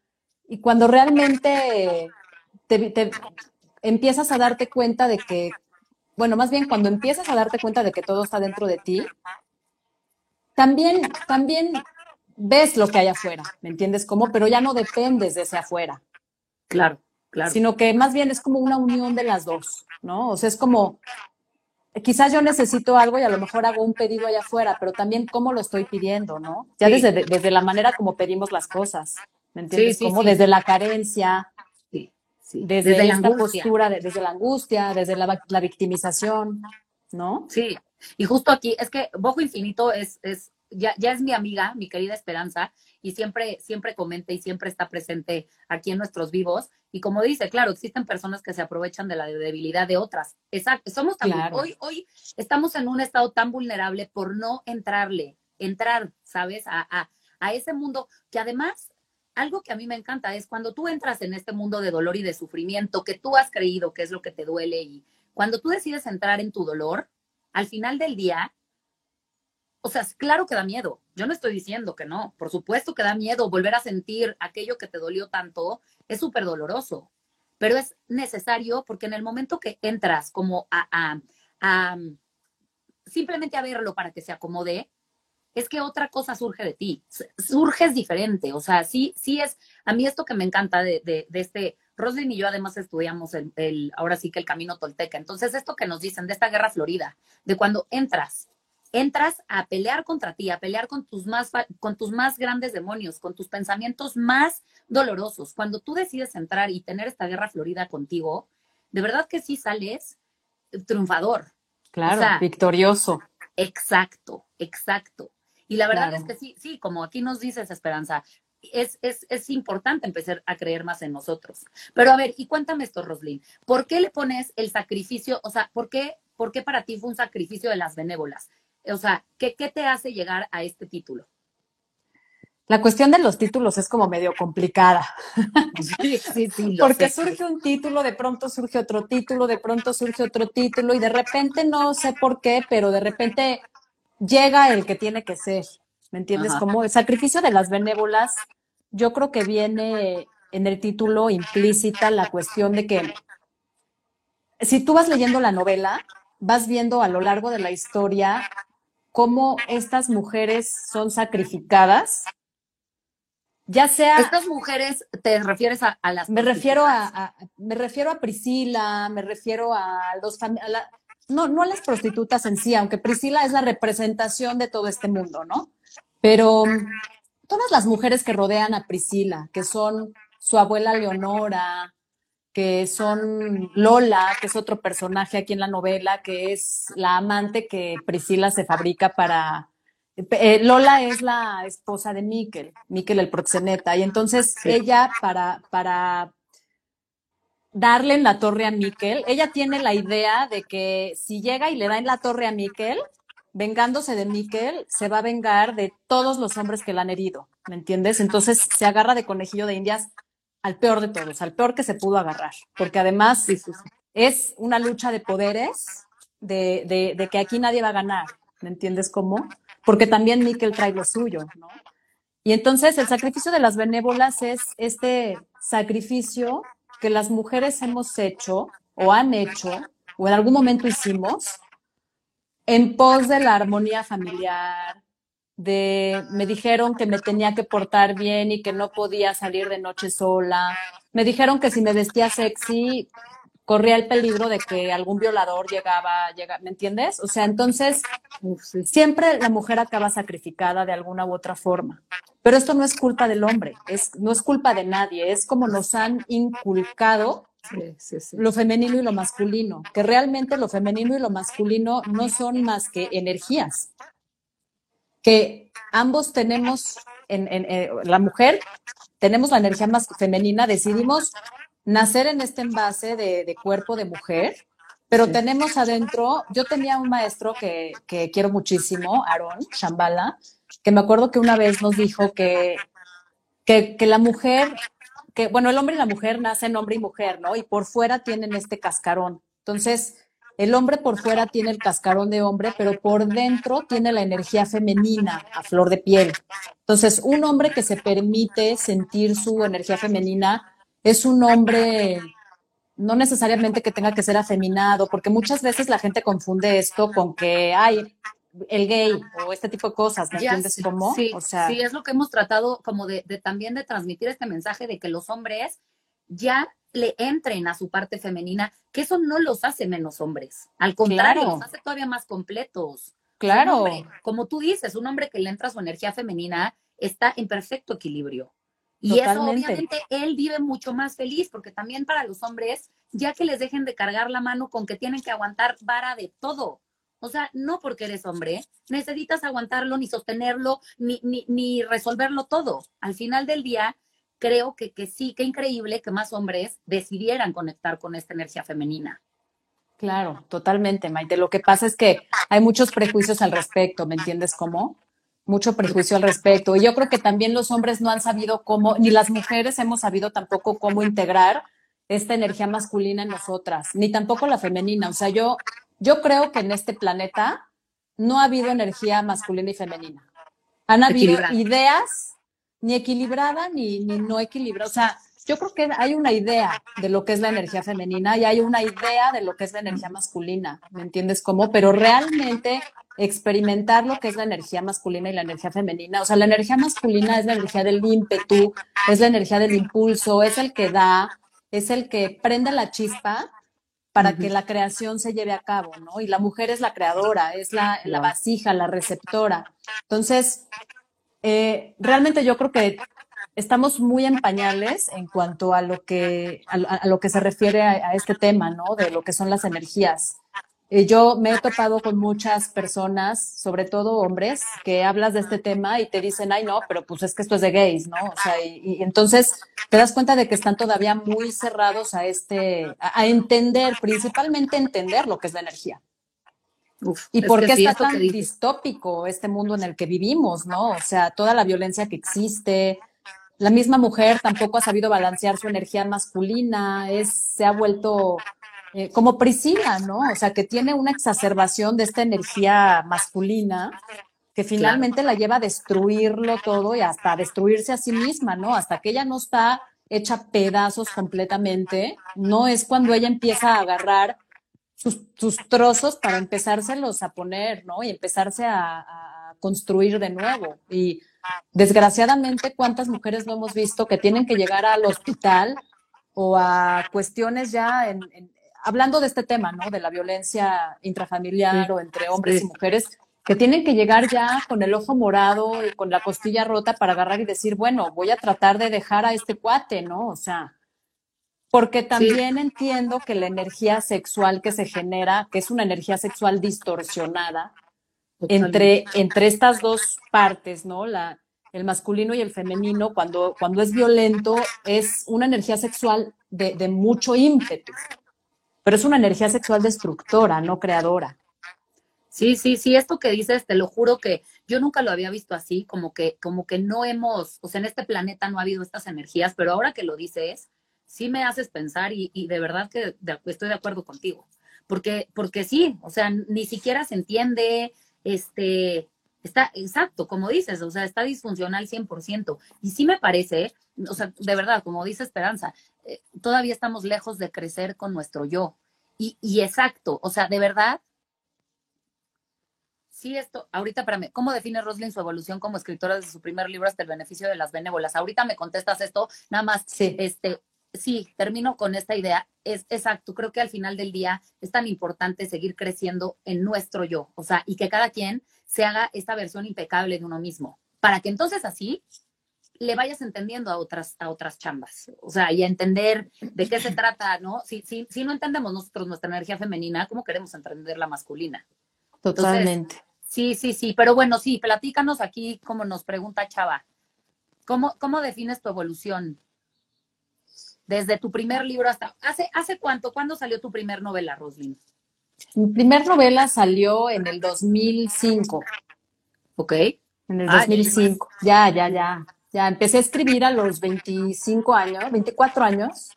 Y cuando realmente te, te empiezas a darte cuenta de que, bueno, más bien cuando empiezas a darte cuenta de que todo está dentro de ti, también, también ves lo que hay afuera, ¿me entiendes cómo? Pero ya no dependes de ese afuera, Claro, claro. sino que más bien es como una unión de las dos, ¿no? O sea, es como, quizás yo necesito algo y a lo mejor hago un pedido allá afuera, pero también cómo lo estoy pidiendo, ¿no? Ya Sí. desde, desde la manera como pedimos las cosas, ¿me entiendes? Sí, sí, como desde la carencia, desde, Desde la esta postura, de- desde la angustia, desde la, la victimización, ¿no? Sí, y justo aquí, es que Bojo Infinito es, es, ya, ya es mi amiga, mi querida Esperanza, y siempre, siempre comenta y siempre está presente aquí en nuestros vivos. Y como dice, claro, existen personas que se aprovechan de la debilidad de otras. Exacto, somos tan, Claro. hoy, hoy estamos en un estado tan vulnerable por no entrarle, entrar, ¿sabes? A, a, a ese mundo que además, algo que a mí me encanta es cuando tú entras en este mundo de dolor y de sufrimiento que tú has creído que es lo que te duele y cuando tú decides entrar en tu dolor, al final del día, o sea, claro que da miedo. Yo no estoy diciendo que no. Por supuesto que da miedo volver a sentir aquello que te dolió tanto. Es súper doloroso. Pero es necesario porque en el momento que entras como a, a, simplemente a verlo para que se acomode, es que otra cosa surge de ti. Surges diferente. O sea, sí, sí es. A mí esto que me encanta de, de, este. Roslyn y yo además estudiamos el, ahora sí que el camino tolteca. Entonces, esto que nos dicen de esta guerra florida, de cuando entras, entras a pelear contra ti, a pelear con tus más, con tus más grandes demonios, con tus pensamientos más dolorosos. Cuando tú decides entrar y tener esta guerra florida contigo, de verdad que sí sales triunfador. Claro, O sea, victorioso. Exacto, exacto. Y la verdad Claro. es que sí, sí, como aquí nos dices, Esperanza, es, es, es importante empezar a creer más en nosotros. Pero a ver, y cuéntame esto, Roslyn, ¿por qué le pones el sacrificio? O sea, ¿por qué, por qué para ti fue un sacrificio de las benévolas? O sea, ¿qué, qué te hace llegar a este título? La cuestión de los títulos es como medio complicada. Sí, sí, sí. Porque sé. surge un título, de pronto surge otro título, de pronto surge otro título y de repente no sé por qué, pero de repente llega el que tiene que ser. ¿Me entiendes? Ajá. Como el sacrificio de las benévolas, yo creo que viene en el título implícita la cuestión de que si tú vas leyendo la novela, vas viendo a lo largo de la historia cómo estas mujeres son sacrificadas, ya sea Estas mujeres, ¿te refieres a, a las me refiero a, me refiero a Priscila, me refiero a los a la- no, no a las prostitutas en sí, aunque Priscila es la representación de todo este mundo, ¿no? Pero todas las mujeres que rodean a Priscila, que son su abuela Leonora, que son Lola, que es otro personaje aquí en la novela, que es la amante que Priscila se fabrica para... eh, Lola es la esposa de Miquel, Miquel el proxeneta, y entonces Sí. ella para, para darle en la torre a Miquel, ella tiene la idea de que si llega y le da en la torre a Miquel, vengándose de Miquel, se va a vengar de todos los hombres que la han herido, ¿me entiendes? Entonces se agarra de conejillo de indias al peor de todos, al peor que se pudo agarrar, porque además Sí, sí, sí. es una lucha de poderes, de, de, de que aquí nadie va a ganar, ¿me entiendes cómo? Porque también Miquel trae lo suyo, ¿no? Y entonces el sacrificio de las benévolas es este sacrificio que las mujeres hemos hecho o han hecho o en algún momento hicimos en pos de la armonía familiar, de me dijeron que me tenía que portar bien y que no podía salir de noche sola. Me dijeron que si me vestía sexy corría el peligro de que algún violador llegaba, llega, ¿me entiendes? O sea, entonces siempre la mujer acaba sacrificada de alguna u otra forma. Pero esto no es culpa del hombre, es, no es culpa de nadie, es como nos han inculcado Sí, sí, sí. lo femenino y lo masculino, que realmente lo femenino y lo masculino no son más que energías, que ambos tenemos, en, en- eh, la mujer, tenemos la energía más femenina, decidimos nacer en este envase de, de cuerpo de mujer, pero Sí. tenemos adentro, yo tenía un maestro que, que quiero muchísimo, Aaron Shambhala, que me acuerdo que una vez nos dijo que, que, que la mujer, que bueno, el hombre y la mujer nacen hombre y mujer, ¿no? Y por fuera tienen este cascarón. Entonces, el hombre por fuera tiene el cascarón de hombre, pero por dentro tiene la energía femenina a flor de piel. Entonces, un hombre que se permite sentir su energía femenina es un hombre no necesariamente que tenga que ser afeminado, porque muchas veces la gente confunde esto con que hay el gay o este tipo de cosas, ¿me Ya entiendes cómo? Sí, o sea, sí, es lo que hemos tratado como de, de también de transmitir este mensaje de que los hombres ya le entren a su parte femenina, que eso no los hace menos hombres. Al contrario, Claro. los hace todavía más completos. claro, hombre, como tú dices, un hombre que le entra su energía femenina está en perfecto equilibrio. Y eso obviamente él vive mucho más feliz, porque también para los hombres, ya que les dejen de cargar la mano con que tienen que aguantar vara de todo. O sea, no porque eres hombre, necesitas aguantarlo, ni sostenerlo, ni, ni, ni resolverlo todo. Al final del día, creo que, que sí, qué increíble que más hombres decidieran conectar con esta energía femenina. claro, totalmente, Maite. Lo que pasa es que hay muchos prejuicios al respecto, ¿me entiendes cómo? Mucho prejuicio al respecto. Y yo creo que también los hombres no han sabido cómo, ni las mujeres hemos sabido tampoco cómo integrar esta energía masculina en nosotras, ni tampoco la femenina. O sea, yo, yo creo que en este planeta no ha habido energía masculina y femenina. Han habido ideas ni equilibrada ni, ni no equilibrada. O sea, yo creo que hay una idea de lo que es la energía femenina y hay una idea de lo que es la energía masculina, ¿me entiendes cómo? Pero realmente experimentar lo que es la energía masculina y la energía femenina, o sea, la energía masculina es la energía del ímpetu, es la energía del impulso, es el que da, es el que prende la chispa para que la creación se lleve a cabo, ¿no? Y la mujer es la creadora, es la, la vasija, la receptora. Entonces, eh, realmente yo creo que estamos muy en pañales en cuanto a lo que, a, a lo que se refiere a, este tema, ¿no? De lo que son las energías. Eh, yo me he topado con muchas personas, sobre todo hombres, que hablas de este tema y te dicen, ay, no, pero pues es que esto es de gays, ¿no? O sea, y, entonces te das cuenta de que están todavía muy cerrados a este, a entender, principalmente entender lo que es la energía. Uf, ¿Y por qué está tan distópico este mundo en el que vivimos, no? O sea, toda la violencia que existe. La misma mujer tampoco ha sabido balancear su energía masculina, es, se ha vuelto eh, como Priscila, ¿no? O sea, que tiene una exacerbación de esta energía masculina que finalmente la lleva a destruirlo todo y hasta a destruirse a sí misma, ¿no? Hasta que ella no está hecha pedazos completamente, no es cuando ella empieza a agarrar sus, sus trozos para empezárselos a poner, ¿no? Y empezarse a, a construir de nuevo. Y desgraciadamente, ¿cuántas mujeres no hemos visto que tienen que llegar al hospital o a cuestiones ya en, en- hablando de este tema, ¿no? De la violencia intrafamiliar Sí. o entre hombres Sí. y mujeres, que tienen que llegar ya con el ojo morado y con la costilla rota para agarrar y decir, bueno, voy a tratar de dejar a este cuate, ¿no? O sea, porque también entiendo que la energía sexual que se genera, que es una energía sexual distorsionada, entre, entre estas dos partes, ¿no? La, el masculino y el femenino, cuando, cuando es violento, es una energía sexual de, de mucho ímpetu, pero es una energía sexual destructora, no creadora. Sí, sí, sí, esto que dices, te lo juro que yo nunca lo había visto así, como que, como que no hemos, o sea, en este planeta no ha habido estas energías, pero ahora que lo dices, sí me haces pensar y, y de verdad que de- estoy de acuerdo contigo, porque, porque sí, o sea, ni siquiera se entiende, este, está, exacto, como dices, o sea, está disfuncional 100%, y sí me parece, o sea, de verdad, como dice Esperanza, eh, todavía estamos lejos de crecer con nuestro yo, y, y exacto, o sea, de verdad, Sí, esto, ahorita, espérame, ¿cómo define Roslyn su evolución como escritora desde su primer libro hasta el beneficio de las benévolas? Ahorita me contestas esto, nada más, Sí. este, sí, termino con esta idea. Es exacto, creo que al final del día es tan importante seguir creciendo en nuestro yo, o sea, y que cada quien se haga esta versión impecable de uno mismo, para que entonces así le vayas entendiendo a otras, a otras chambas, o sea, y a entender de qué se trata, ¿no? Si, si, si no entendemos nosotros nuestra energía femenina, ¿cómo queremos entender la masculina? Totalmente. Sí, sí, sí, pero bueno, sí, platícanos aquí como nos pregunta Chava. ¿Cómo, cómo defines tu evolución? Desde tu primer libro hasta... ¿Hace, ¿Hace cuánto? ¿Cuándo salió tu primer novela, Roslyn? Mi primer novela salió en el 2005. ¿Ok? En el Ah, 2005. Ya, ya, ya. Ya empecé a escribir a los 25 años, 24 años.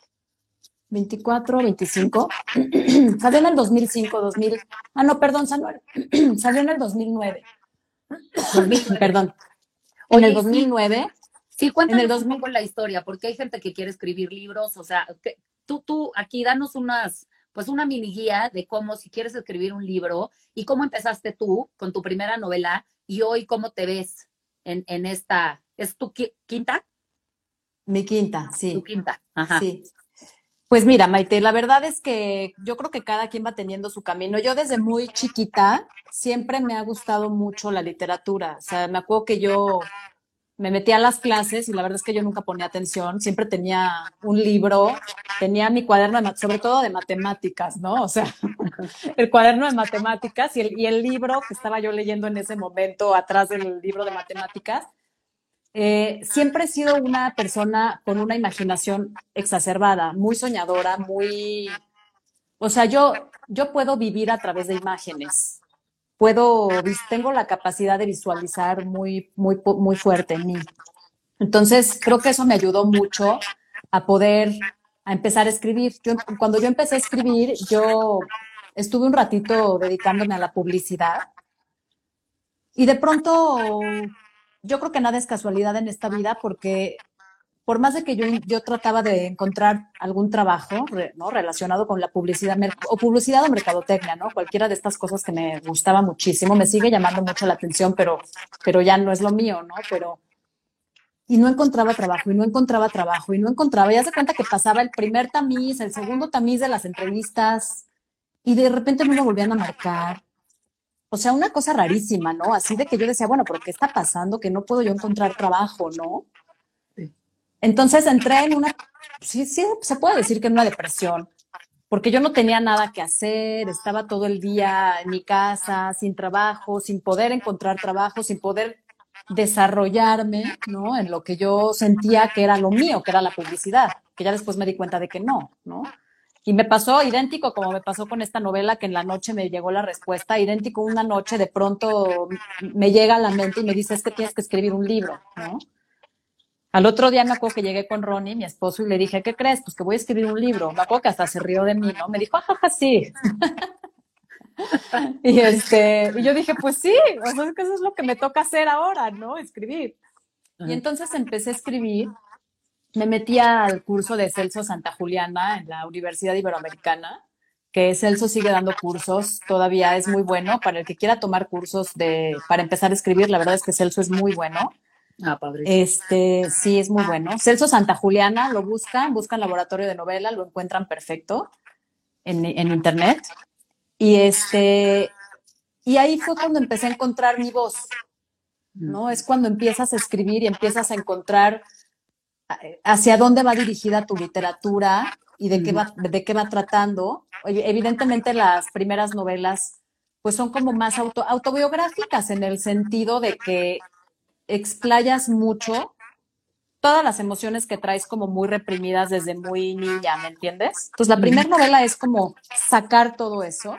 24, 25. salió en el 2005, 2000. Ah, no, perdón, salió, salió en el 2009. perdón. En el sí. 2009. Sí, cuéntanos En el un 2000. poco la historia, porque hay gente que quiere escribir libros, o sea, que- tú, tú, aquí danos unas, pues una mini guía de cómo, si quieres escribir un libro, y cómo empezaste tú con tu primera novela, y hoy cómo te ves en, en esta, ¿es tu qui- quinta? Mi quinta, Tu sí. quinta, ajá. Sí. Pues mira, Maite, la verdad es que yo creo que cada quien va teniendo su camino. Yo desde muy chiquita siempre me ha gustado mucho la literatura. O sea, me acuerdo que yo me metía a las clases y la verdad es que yo nunca ponía atención. Siempre tenía un libro, tenía mi cuaderno, de, sobre todo de matemáticas, ¿no? O sea, el cuaderno de matemáticas y el, y el libro que estaba yo leyendo en ese momento atrás del libro de matemáticas. Eh, siempre he sido una persona con una imaginación exacerbada, muy soñadora, muy... O sea, yo, yo puedo vivir a través de imágenes. Puedo, tengo la capacidad de visualizar muy, muy, muy fuerte en mí. Entonces, creo que eso me ayudó mucho a poder, a empezar a escribir. Cuando yo empecé a escribir, yo estuve un ratito dedicándome a la publicidad y de pronto yo creo que nada es casualidad en esta vida porque por más de que yo, yo trataba de encontrar algún trabajo ¿no? relacionado con la publicidad o publicidad o mercadotecnia, ¿no? Cualquiera de estas cosas que me gustaba muchísimo, me sigue llamando mucho la atención, pero, pero ya no es lo mío, ¿no? Pero, y no encontraba trabajo, y no encontraba trabajo, y no encontraba, ya se cuenta que pasaba el primer tamiz, el segundo tamiz de las entrevistas, y de repente me volvían a marcar. O sea, una cosa rarísima, ¿no? Así de que yo decía, bueno, pero ¿qué está pasando? Que no puedo yo encontrar trabajo, ¿no? Entonces entré en una, sí, sí, se puede decir que en una depresión, porque yo no tenía nada que hacer, estaba todo el día en mi casa, sin trabajo, sin poder encontrar trabajo, sin poder desarrollarme, ¿no? En lo que yo sentía que era lo mío, que era la publicidad, que ya después me di cuenta de que no, ¿no? Y me pasó idéntico como me pasó con esta novela, que en la noche me llegó la respuesta, idéntico una noche de pronto me llega a la mente y me dice, es que tienes que escribir un libro, ¿no? Al otro día me acuerdo que llegué con Ronnie, mi esposo, y le dije, ¿qué crees? Pues que voy a escribir un libro. Me acuerdo que hasta se rió de mí, ¿no? Me dijo, ajaja, sí. y este, y yo dije, pues sí, o sea, es que eso es lo que me toca hacer ahora, ¿no? Escribir. Y entonces empecé a escribir, me metí al curso de Celso Santa Juliana en la Universidad Iberoamericana, que Celso sigue dando cursos, todavía es muy bueno. Para el que quiera tomar cursos de, para empezar a escribir, la verdad es que Celso es muy bueno. Ah, padre. Este, sí, es muy bueno. Celso Santa Juliana, lo buscan, buscan laboratorio de novela, lo encuentran perfecto en, en internet. Y este, y ahí fue cuando empecé a encontrar mi voz, ¿no? Es cuando empiezas a escribir y empiezas a encontrar eh, hacia dónde va dirigida tu literatura y de qué va, de qué va tratando. Evi- Evidentemente las primeras novelas pues son como más auto, autobiográficas en el sentido de que explayas mucho todas las emociones que traes como muy reprimidas desde muy niña, ¿me entiendes? Entonces la primera novela es como sacar todo eso,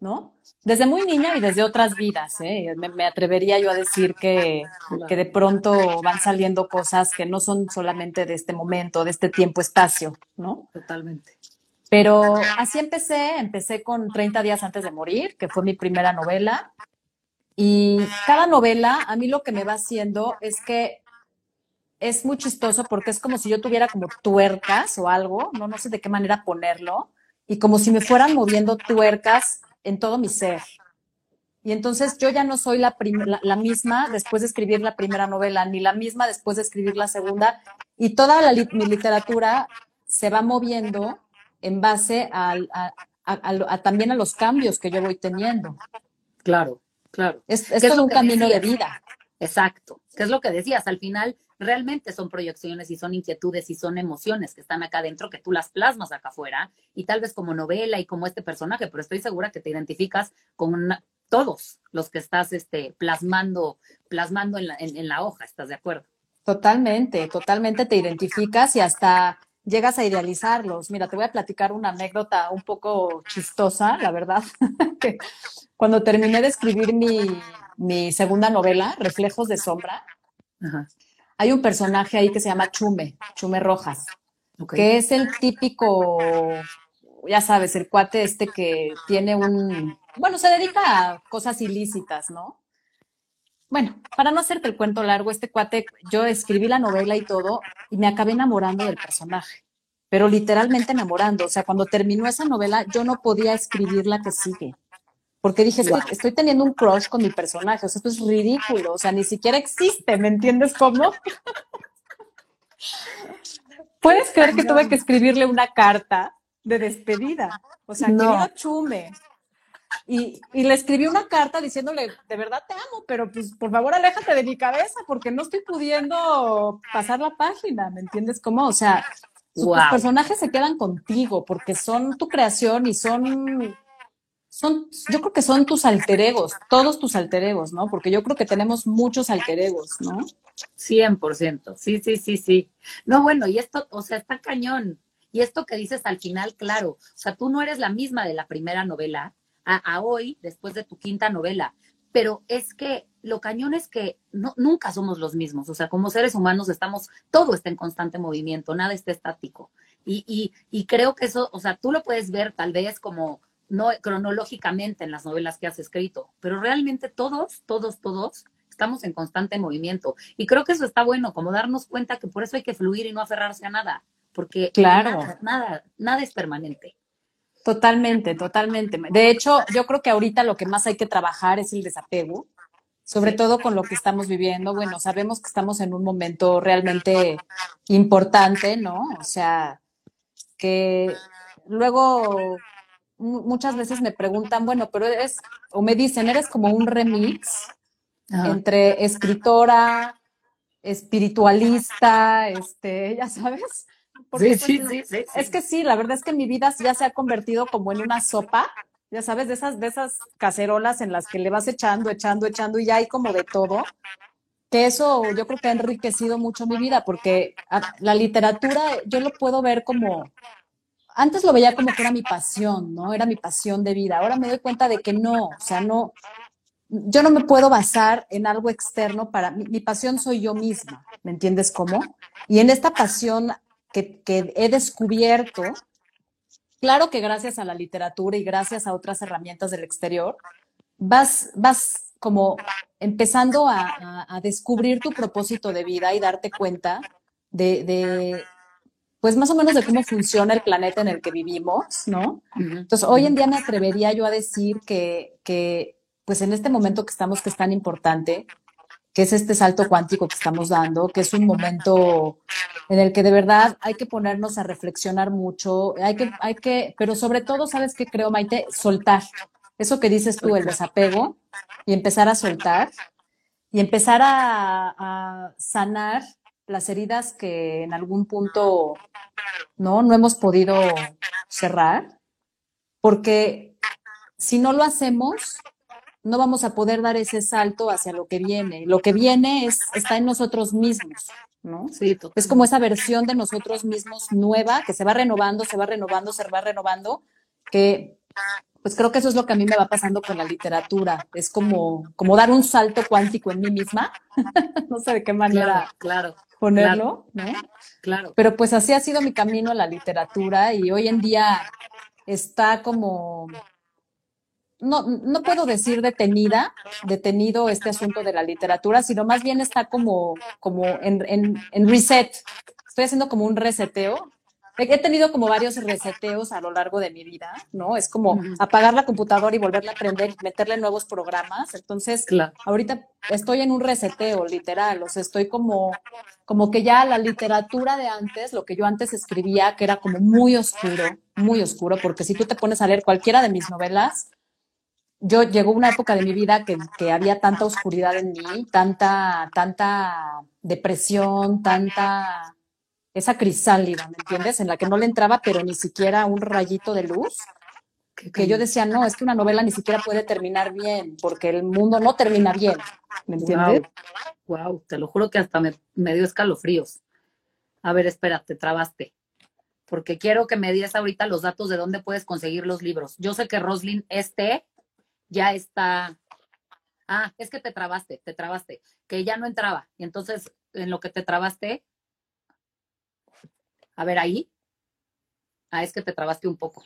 ¿no? Desde muy niña y desde otras vidas, ¿eh? Me, me atrevería yo a decir que, que de pronto van saliendo cosas que no son solamente de este momento, de este tiempo-espacio, ¿no? Totalmente. Pero así empecé, empecé con 30 días antes de morir, que fue mi primera novela. Y cada novela, a mí lo que me va haciendo es que es muy chistoso porque es como si yo tuviera como tuercas o algo, no, no sé de qué manera ponerlo, y como si me fueran moviendo tuercas en todo mi ser. Y entonces yo ya no soy la, prim- la, la misma después de escribir la primera novela, ni la misma después de escribir la segunda, y toda la li- mi literatura se va moviendo en base al- a, a- a lo- a también a los cambios que yo voy teniendo. Claro, claro. Es, es ¿Qué es todo un camino de vida. Exacto. ¿Qué es lo que decías? Al final, realmente son proyecciones y son inquietudes y son emociones que están acá adentro, que tú las plasmas acá afuera, y tal vez como novela y como este personaje, pero estoy segura que te identificas con una- todos los que estás este, plasmando, plasmando en la, en- en la hoja, ¿estás de acuerdo? Totalmente, totalmente te identificas y hasta llegas a idealizarlos. Mira, te voy a platicar una anécdota un poco chistosa, la verdad, que cuando terminé de escribir mi, mi segunda novela, Reflejos de Sombra, Ajá. hay un personaje ahí que se llama Chume, Chume Rojas. Que es el típico, ya sabes, el cuate este que tiene un, bueno, se dedica a cosas ilícitas, ¿no? Bueno, para no hacerte el cuento largo, este cuate, yo escribí la novela y todo, y me acabé enamorando del personaje, pero literalmente enamorando. O sea, cuando terminó esa novela, yo no podía escribir la que sigue. Porque dije, estoy, estoy teniendo un crush con mi personaje, o sea, esto es ridículo, o sea, ni siquiera existe, ¿me entiendes cómo? ¿Puedes creer que tuve que escribirle una carta de despedida? O sea, No. querido Chume. Y, y le escribí una carta diciéndole, de verdad te amo, pero pues por favor aléjate de mi cabeza porque no estoy pudiendo pasar la página, ¿me entiendes cómo? O sea, Guau. personajes se quedan contigo porque son tu creación y son, son, yo creo que son tus alter egos, todos tus alter egos, ¿no? Porque yo creo que tenemos muchos alter egos, ¿no? 100%, sí, sí, sí, sí. No, bueno, y esto, o sea, está cañón. Y esto que dices al final, claro, o sea, tú no eres la misma de la primera novela a, a hoy, después de tu quinta novela, pero es que lo cañón es que no, nunca somos los mismos, o sea, como seres humanos estamos, todo está en constante movimiento, nada está estático. Y, y, y creo que eso, o sea, tú lo puedes ver tal vez como no cronológicamente en las novelas que has escrito, pero realmente todos, todos, todos estamos en constante movimiento. Y creo que eso está bueno, como darnos cuenta que por eso hay que fluir y no aferrarse a nada, porque Claro. nada, nada, nada es permanente. Totalmente, totalmente. De hecho, yo creo que ahorita lo que más hay que trabajar es el desapego, sobre todo con lo que estamos viviendo. Bueno, sabemos que estamos en un momento realmente importante, ¿no? O sea, que luego mu- muchas veces me preguntan, bueno, pero eres, o me dicen, eres como un remix entre escritora, espiritualista, este, ya sabes. Porque, Sí, pues, sí, sí, es que sí, la verdad es que mi vida ya se ha convertido como en una sopa, ya sabes, de esas, de esas cacerolas en las que le vas echando, echando, echando y ya hay como de todo. Que eso yo creo que ha enriquecido mucho mi vida, porque a- la literatura yo lo puedo ver como, antes lo veía como que era mi pasión, ¿no? Era mi pasión de vida. Ahora me doy cuenta de que no, o sea, no, yo no me puedo basar en algo externo para, mi, mi pasión soy yo misma, ¿me entiendes cómo? Y en esta pasión que, que he descubierto, claro que gracias a la literatura y gracias a otras herramientas del exterior, vas, vas como empezando a, a- a descubrir tu propósito de vida y darte cuenta de, de, pues más o menos de cómo funciona el planeta en el que vivimos, ¿no? Entonces, hoy en día me atrevería yo a decir que, que, pues en este momento que estamos, que es tan importante, que es este salto cuántico que estamos dando, que es un momento en el que de verdad hay que ponernos a reflexionar mucho, hay que, hay que, pero sobre todo, ¿sabes qué creo, Maite? Soltar. Eso que dices tú, el desapego, y empezar a soltar, y empezar a, a sanar las heridas que en algún punto no, no hemos podido cerrar, porque si no lo hacemos, no vamos a poder dar ese salto hacia lo que viene. Lo que viene es, está en nosotros mismos, ¿no? Sí. Es como esa versión de nosotros mismos nueva, que se va renovando, se va renovando, se va renovando, que pues creo que eso es lo que a mí me va pasando con la literatura. Es como, como dar un salto cuántico en mí misma. no sé de qué manera Claro, claro, ponerlo, ¿no? claro. Pero pues así ha sido mi camino a la literatura y hoy en día está como, no, no puedo decir detenida, detenido este asunto de la literatura, sino más bien está como, como en, en, en reset. Estoy haciendo como un reseteo. He tenido como varios reseteos a lo largo de mi vida, ¿no? Es como apagar la computadora y volverla a prender, meterle nuevos programas. Entonces, Claro. ahorita estoy en un reseteo, literal, o sea, estoy como, como que ya la literatura de antes, lo que yo antes escribía, que era como muy oscuro, muy oscuro, porque si tú te pones a leer cualquiera de mis novelas, yo llegó una época de mi vida que, que había tanta oscuridad en mí, tanta, tanta depresión, tanta, esa crisálida, ¿me entiendes? En la que no le entraba, pero ni siquiera un rayito de luz que yo decía, no, es que una novela ni siquiera puede terminar bien, porque el mundo no termina bien, ¿me entiendes? Wow, wow, te lo juro que hasta me, me dio escalofríos. A ver, espera, te trabaste. Porque quiero que me des ahorita los datos de dónde puedes conseguir los libros. Yo sé que Roslyn, este ya está. Ah, es que te trabaste, te trabaste, que ya no entraba. Y entonces, en lo que te trabaste, A ver, ahí. Ah, es que te trabaste un poco.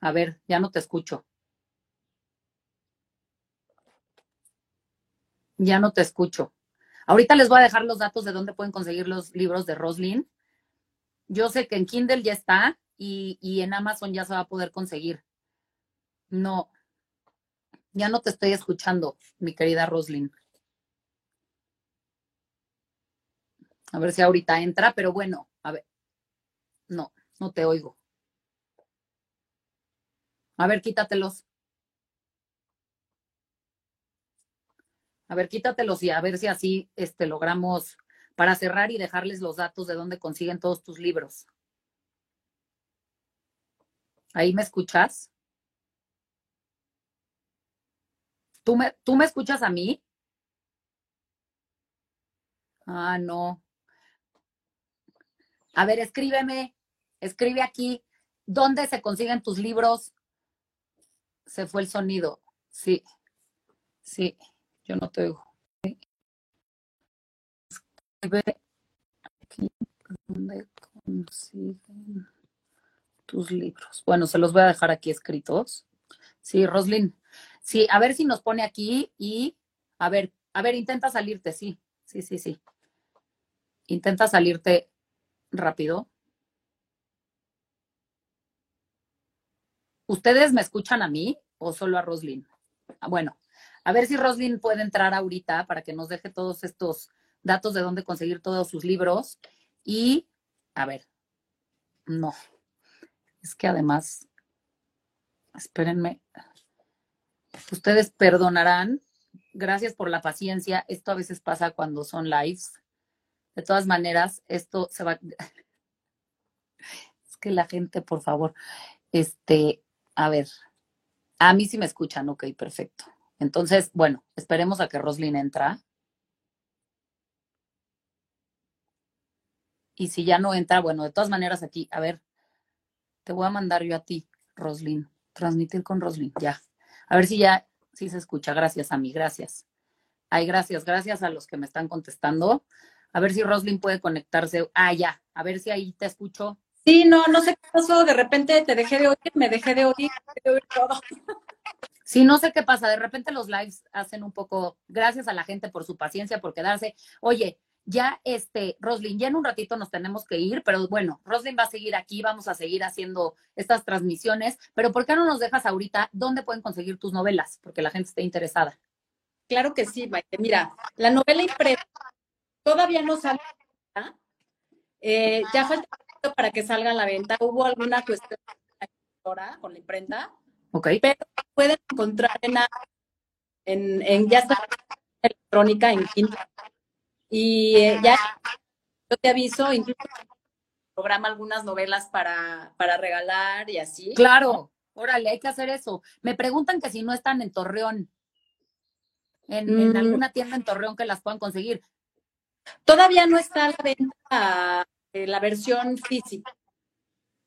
A ver, ya no te escucho. Ya no te escucho. Ahorita les voy a dejar los datos de dónde pueden conseguir los libros de Roslyn. Yo sé que en Kindle ya está y, y en Amazon ya se va a poder conseguir. No, ya no te estoy escuchando, mi querida Roslyn. A ver si ahorita entra, pero bueno, a ver. No, no te oigo. A ver, quítatelos. A ver, quítatelos y a ver si así este, logramos para cerrar y dejarles los datos de dónde consiguen todos tus libros. ¿Ahí me escuchas? ¿Tú me, ¿Tú me escuchas a mí? Ah, no. A ver, escríbeme, escribe aquí, ¿dónde se consiguen tus libros? Se fue el sonido. Sí, sí, yo no te oigo. Escribe aquí, ¿dónde consiguen tus libros? Bueno, se los voy a dejar aquí escritos. Sí, Roslyn. Sí, a ver si nos pone aquí y, a ver, a ver, intenta salirte, sí, sí, sí, sí. Intenta salirte rápido. ¿Ustedes me escuchan a mí o solo a Roslyn? Ah, Bueno, a ver si Roslyn puede entrar ahorita para que nos deje todos estos datos de dónde conseguir todos sus libros. Y, a ver, no. Es que además, espérenme, ustedes perdonarán. Gracias por la paciencia. Esto a veces pasa cuando son lives. De todas maneras, esto se va. Es que la gente, por favor, este, a ver, a mí sí me escuchan, ok, perfecto. Entonces, bueno, esperemos a que Roslyn entra. Y si ya no entra, bueno, de todas maneras aquí, a ver, te voy a mandar yo a ti, Roslyn, transmitir con Roslyn, ya. A ver si ya, sí se escucha. Gracias a mí, gracias. Ay, gracias, gracias a los que me están contestando. A ver si Roslyn puede conectarse. Ah, ya, a ver si ahí te escucho. Sí, no, no sé qué pasó, de repente te dejé de oír, me dejé de oír, dejé de oír todo. Sí, no sé qué pasa. De repente los lives hacen un poco, gracias a la gente por su paciencia, por quedarse. Oye, ya este, Roslyn, ya en un ratito nos tenemos que ir, pero bueno, Roslyn va a seguir aquí, vamos a seguir haciendo estas transmisiones, pero ¿por qué no nos dejas ahorita dónde pueden conseguir tus novelas? Porque la gente esté interesada. Claro que sí, Maite. Mira, la novela impresa todavía no sale. ¿ah? Eh, ya falta para que salga a la venta. Hubo alguna cuestión con la imprenta, ¿Ok? pero pueden encontrar en, en, en ya está electrónica en Kindle. Y eh, ya yo te aviso, incluso programa algunas novelas para, para regalar y así. Claro, órale, hay que hacer eso. Me preguntan que si no están en Torreón, en, en Mm. alguna tienda en Torreón que las puedan conseguir. Todavía no está a la venta eh, la versión física,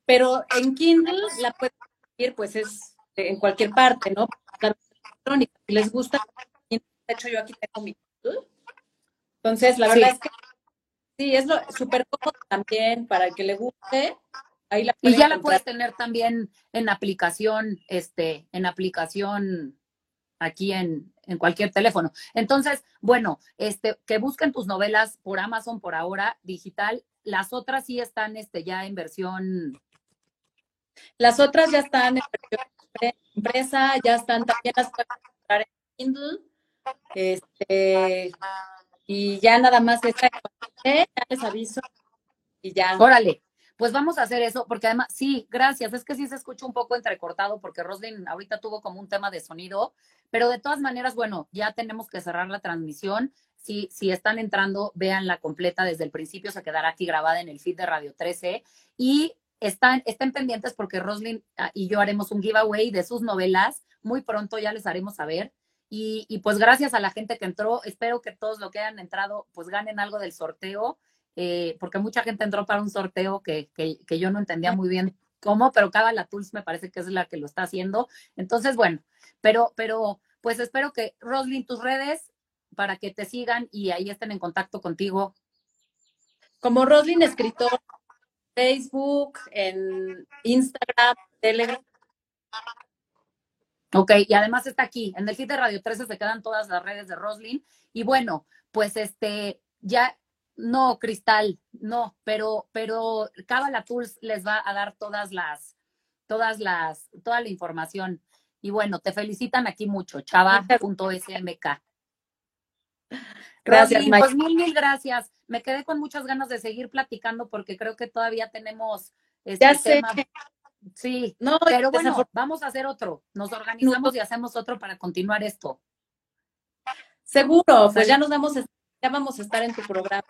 pero en Kindle la pueden conseguir, pues es en cualquier parte, ¿no? La versión electrónica. Si les gusta, de hecho yo aquí tengo mi Kindle. Entonces, la verdad Sí. es que sí, es lo súper cómodo también para el que le guste. Ahí la Y ya la encontrar. puedes tener también en aplicación, este, en aplicación aquí en, en cualquier teléfono. Entonces, bueno, este, que busquen tus novelas por Amazon por ahora, digital. Las otras sí están este, ya en versión. Las otras ya están en versión impresa, ya están también las encontrar en Kindle. Este, y ya nada más esta, ya les aviso y ya. Órale, pues vamos a hacer eso, porque además, sí, gracias. Es que sí se escucha un poco entrecortado, porque Roslyn ahorita tuvo como un tema de sonido, pero de todas maneras, bueno, ya tenemos que cerrar la transmisión. Si, si están entrando, véanla completa desde el principio, se quedará aquí grabada en el feed de Radio 13. Y están, estén pendientes porque Roslyn ah, y yo haremos un giveaway de sus novelas. Muy pronto ya les haremos saber. Y, y pues gracias a la gente que entró, espero que todos los que hayan entrado, pues ganen algo del sorteo eh, porque mucha gente entró para un sorteo que, que, que yo no entendía muy bien cómo, pero Cábala Tools me parece que es la que lo está haciendo. Entonces, bueno, pero, pero pues espero que, Roslyn, tus redes para que te sigan y ahí estén en contacto contigo. como Roslyn Escritor, Facebook, en Instagram, Telegram. Ok, y además está aquí, en el sitio de Radio 13 se quedan todas las redes de Roslyn. Y bueno, pues este, ya, no, Cristal, no, pero, pero Cábala Tools les va a dar todas las, todas las, toda la información. Y bueno, te felicitan aquí mucho, chava.smk. Gracias, Roslyn, pues mil, mil gracias. Me quedé con muchas ganas de seguir platicando porque creo que todavía tenemos este Ya sé. Sí, No, pero bueno, vamos a hacer otro. Nos organizamos y hacemos otro para continuar esto. seguro, pues ya nos vamos, a- ya vamos a estar en tu programa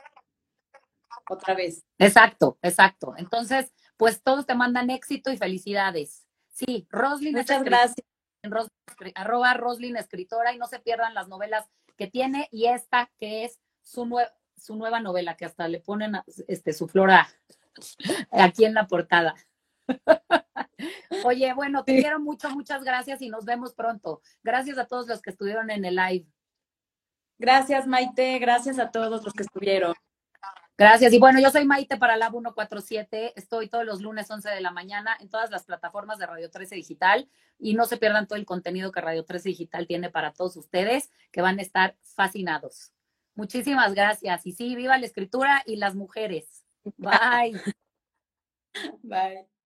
otra vez. Exacto, exacto. Entonces, pues todos te mandan éxito y felicidades. Sí, Roslyn Muchas gracias. en Ros- arroba Roslyn escritora y no se pierdan las novelas que tiene y esta que es su, nue- su nueva novela que hasta le ponen este, su flora aquí en la portada. Oye, bueno, te Sí. quiero mucho, muchas gracias y nos vemos pronto. Gracias a todos los que estuvieron en el live. Gracias, Maite. Gracias a todos los que estuvieron. Gracias. Y bueno, yo soy Maite para Lab 147. Estoy todos los lunes 11 de la mañana en todas las plataformas de Radio 13 Digital. Y no se pierdan todo el contenido que Radio 13 Digital tiene para todos ustedes, que van a estar fascinados. Muchísimas gracias. Y sí, viva la escritura y las mujeres. Bye. Bye.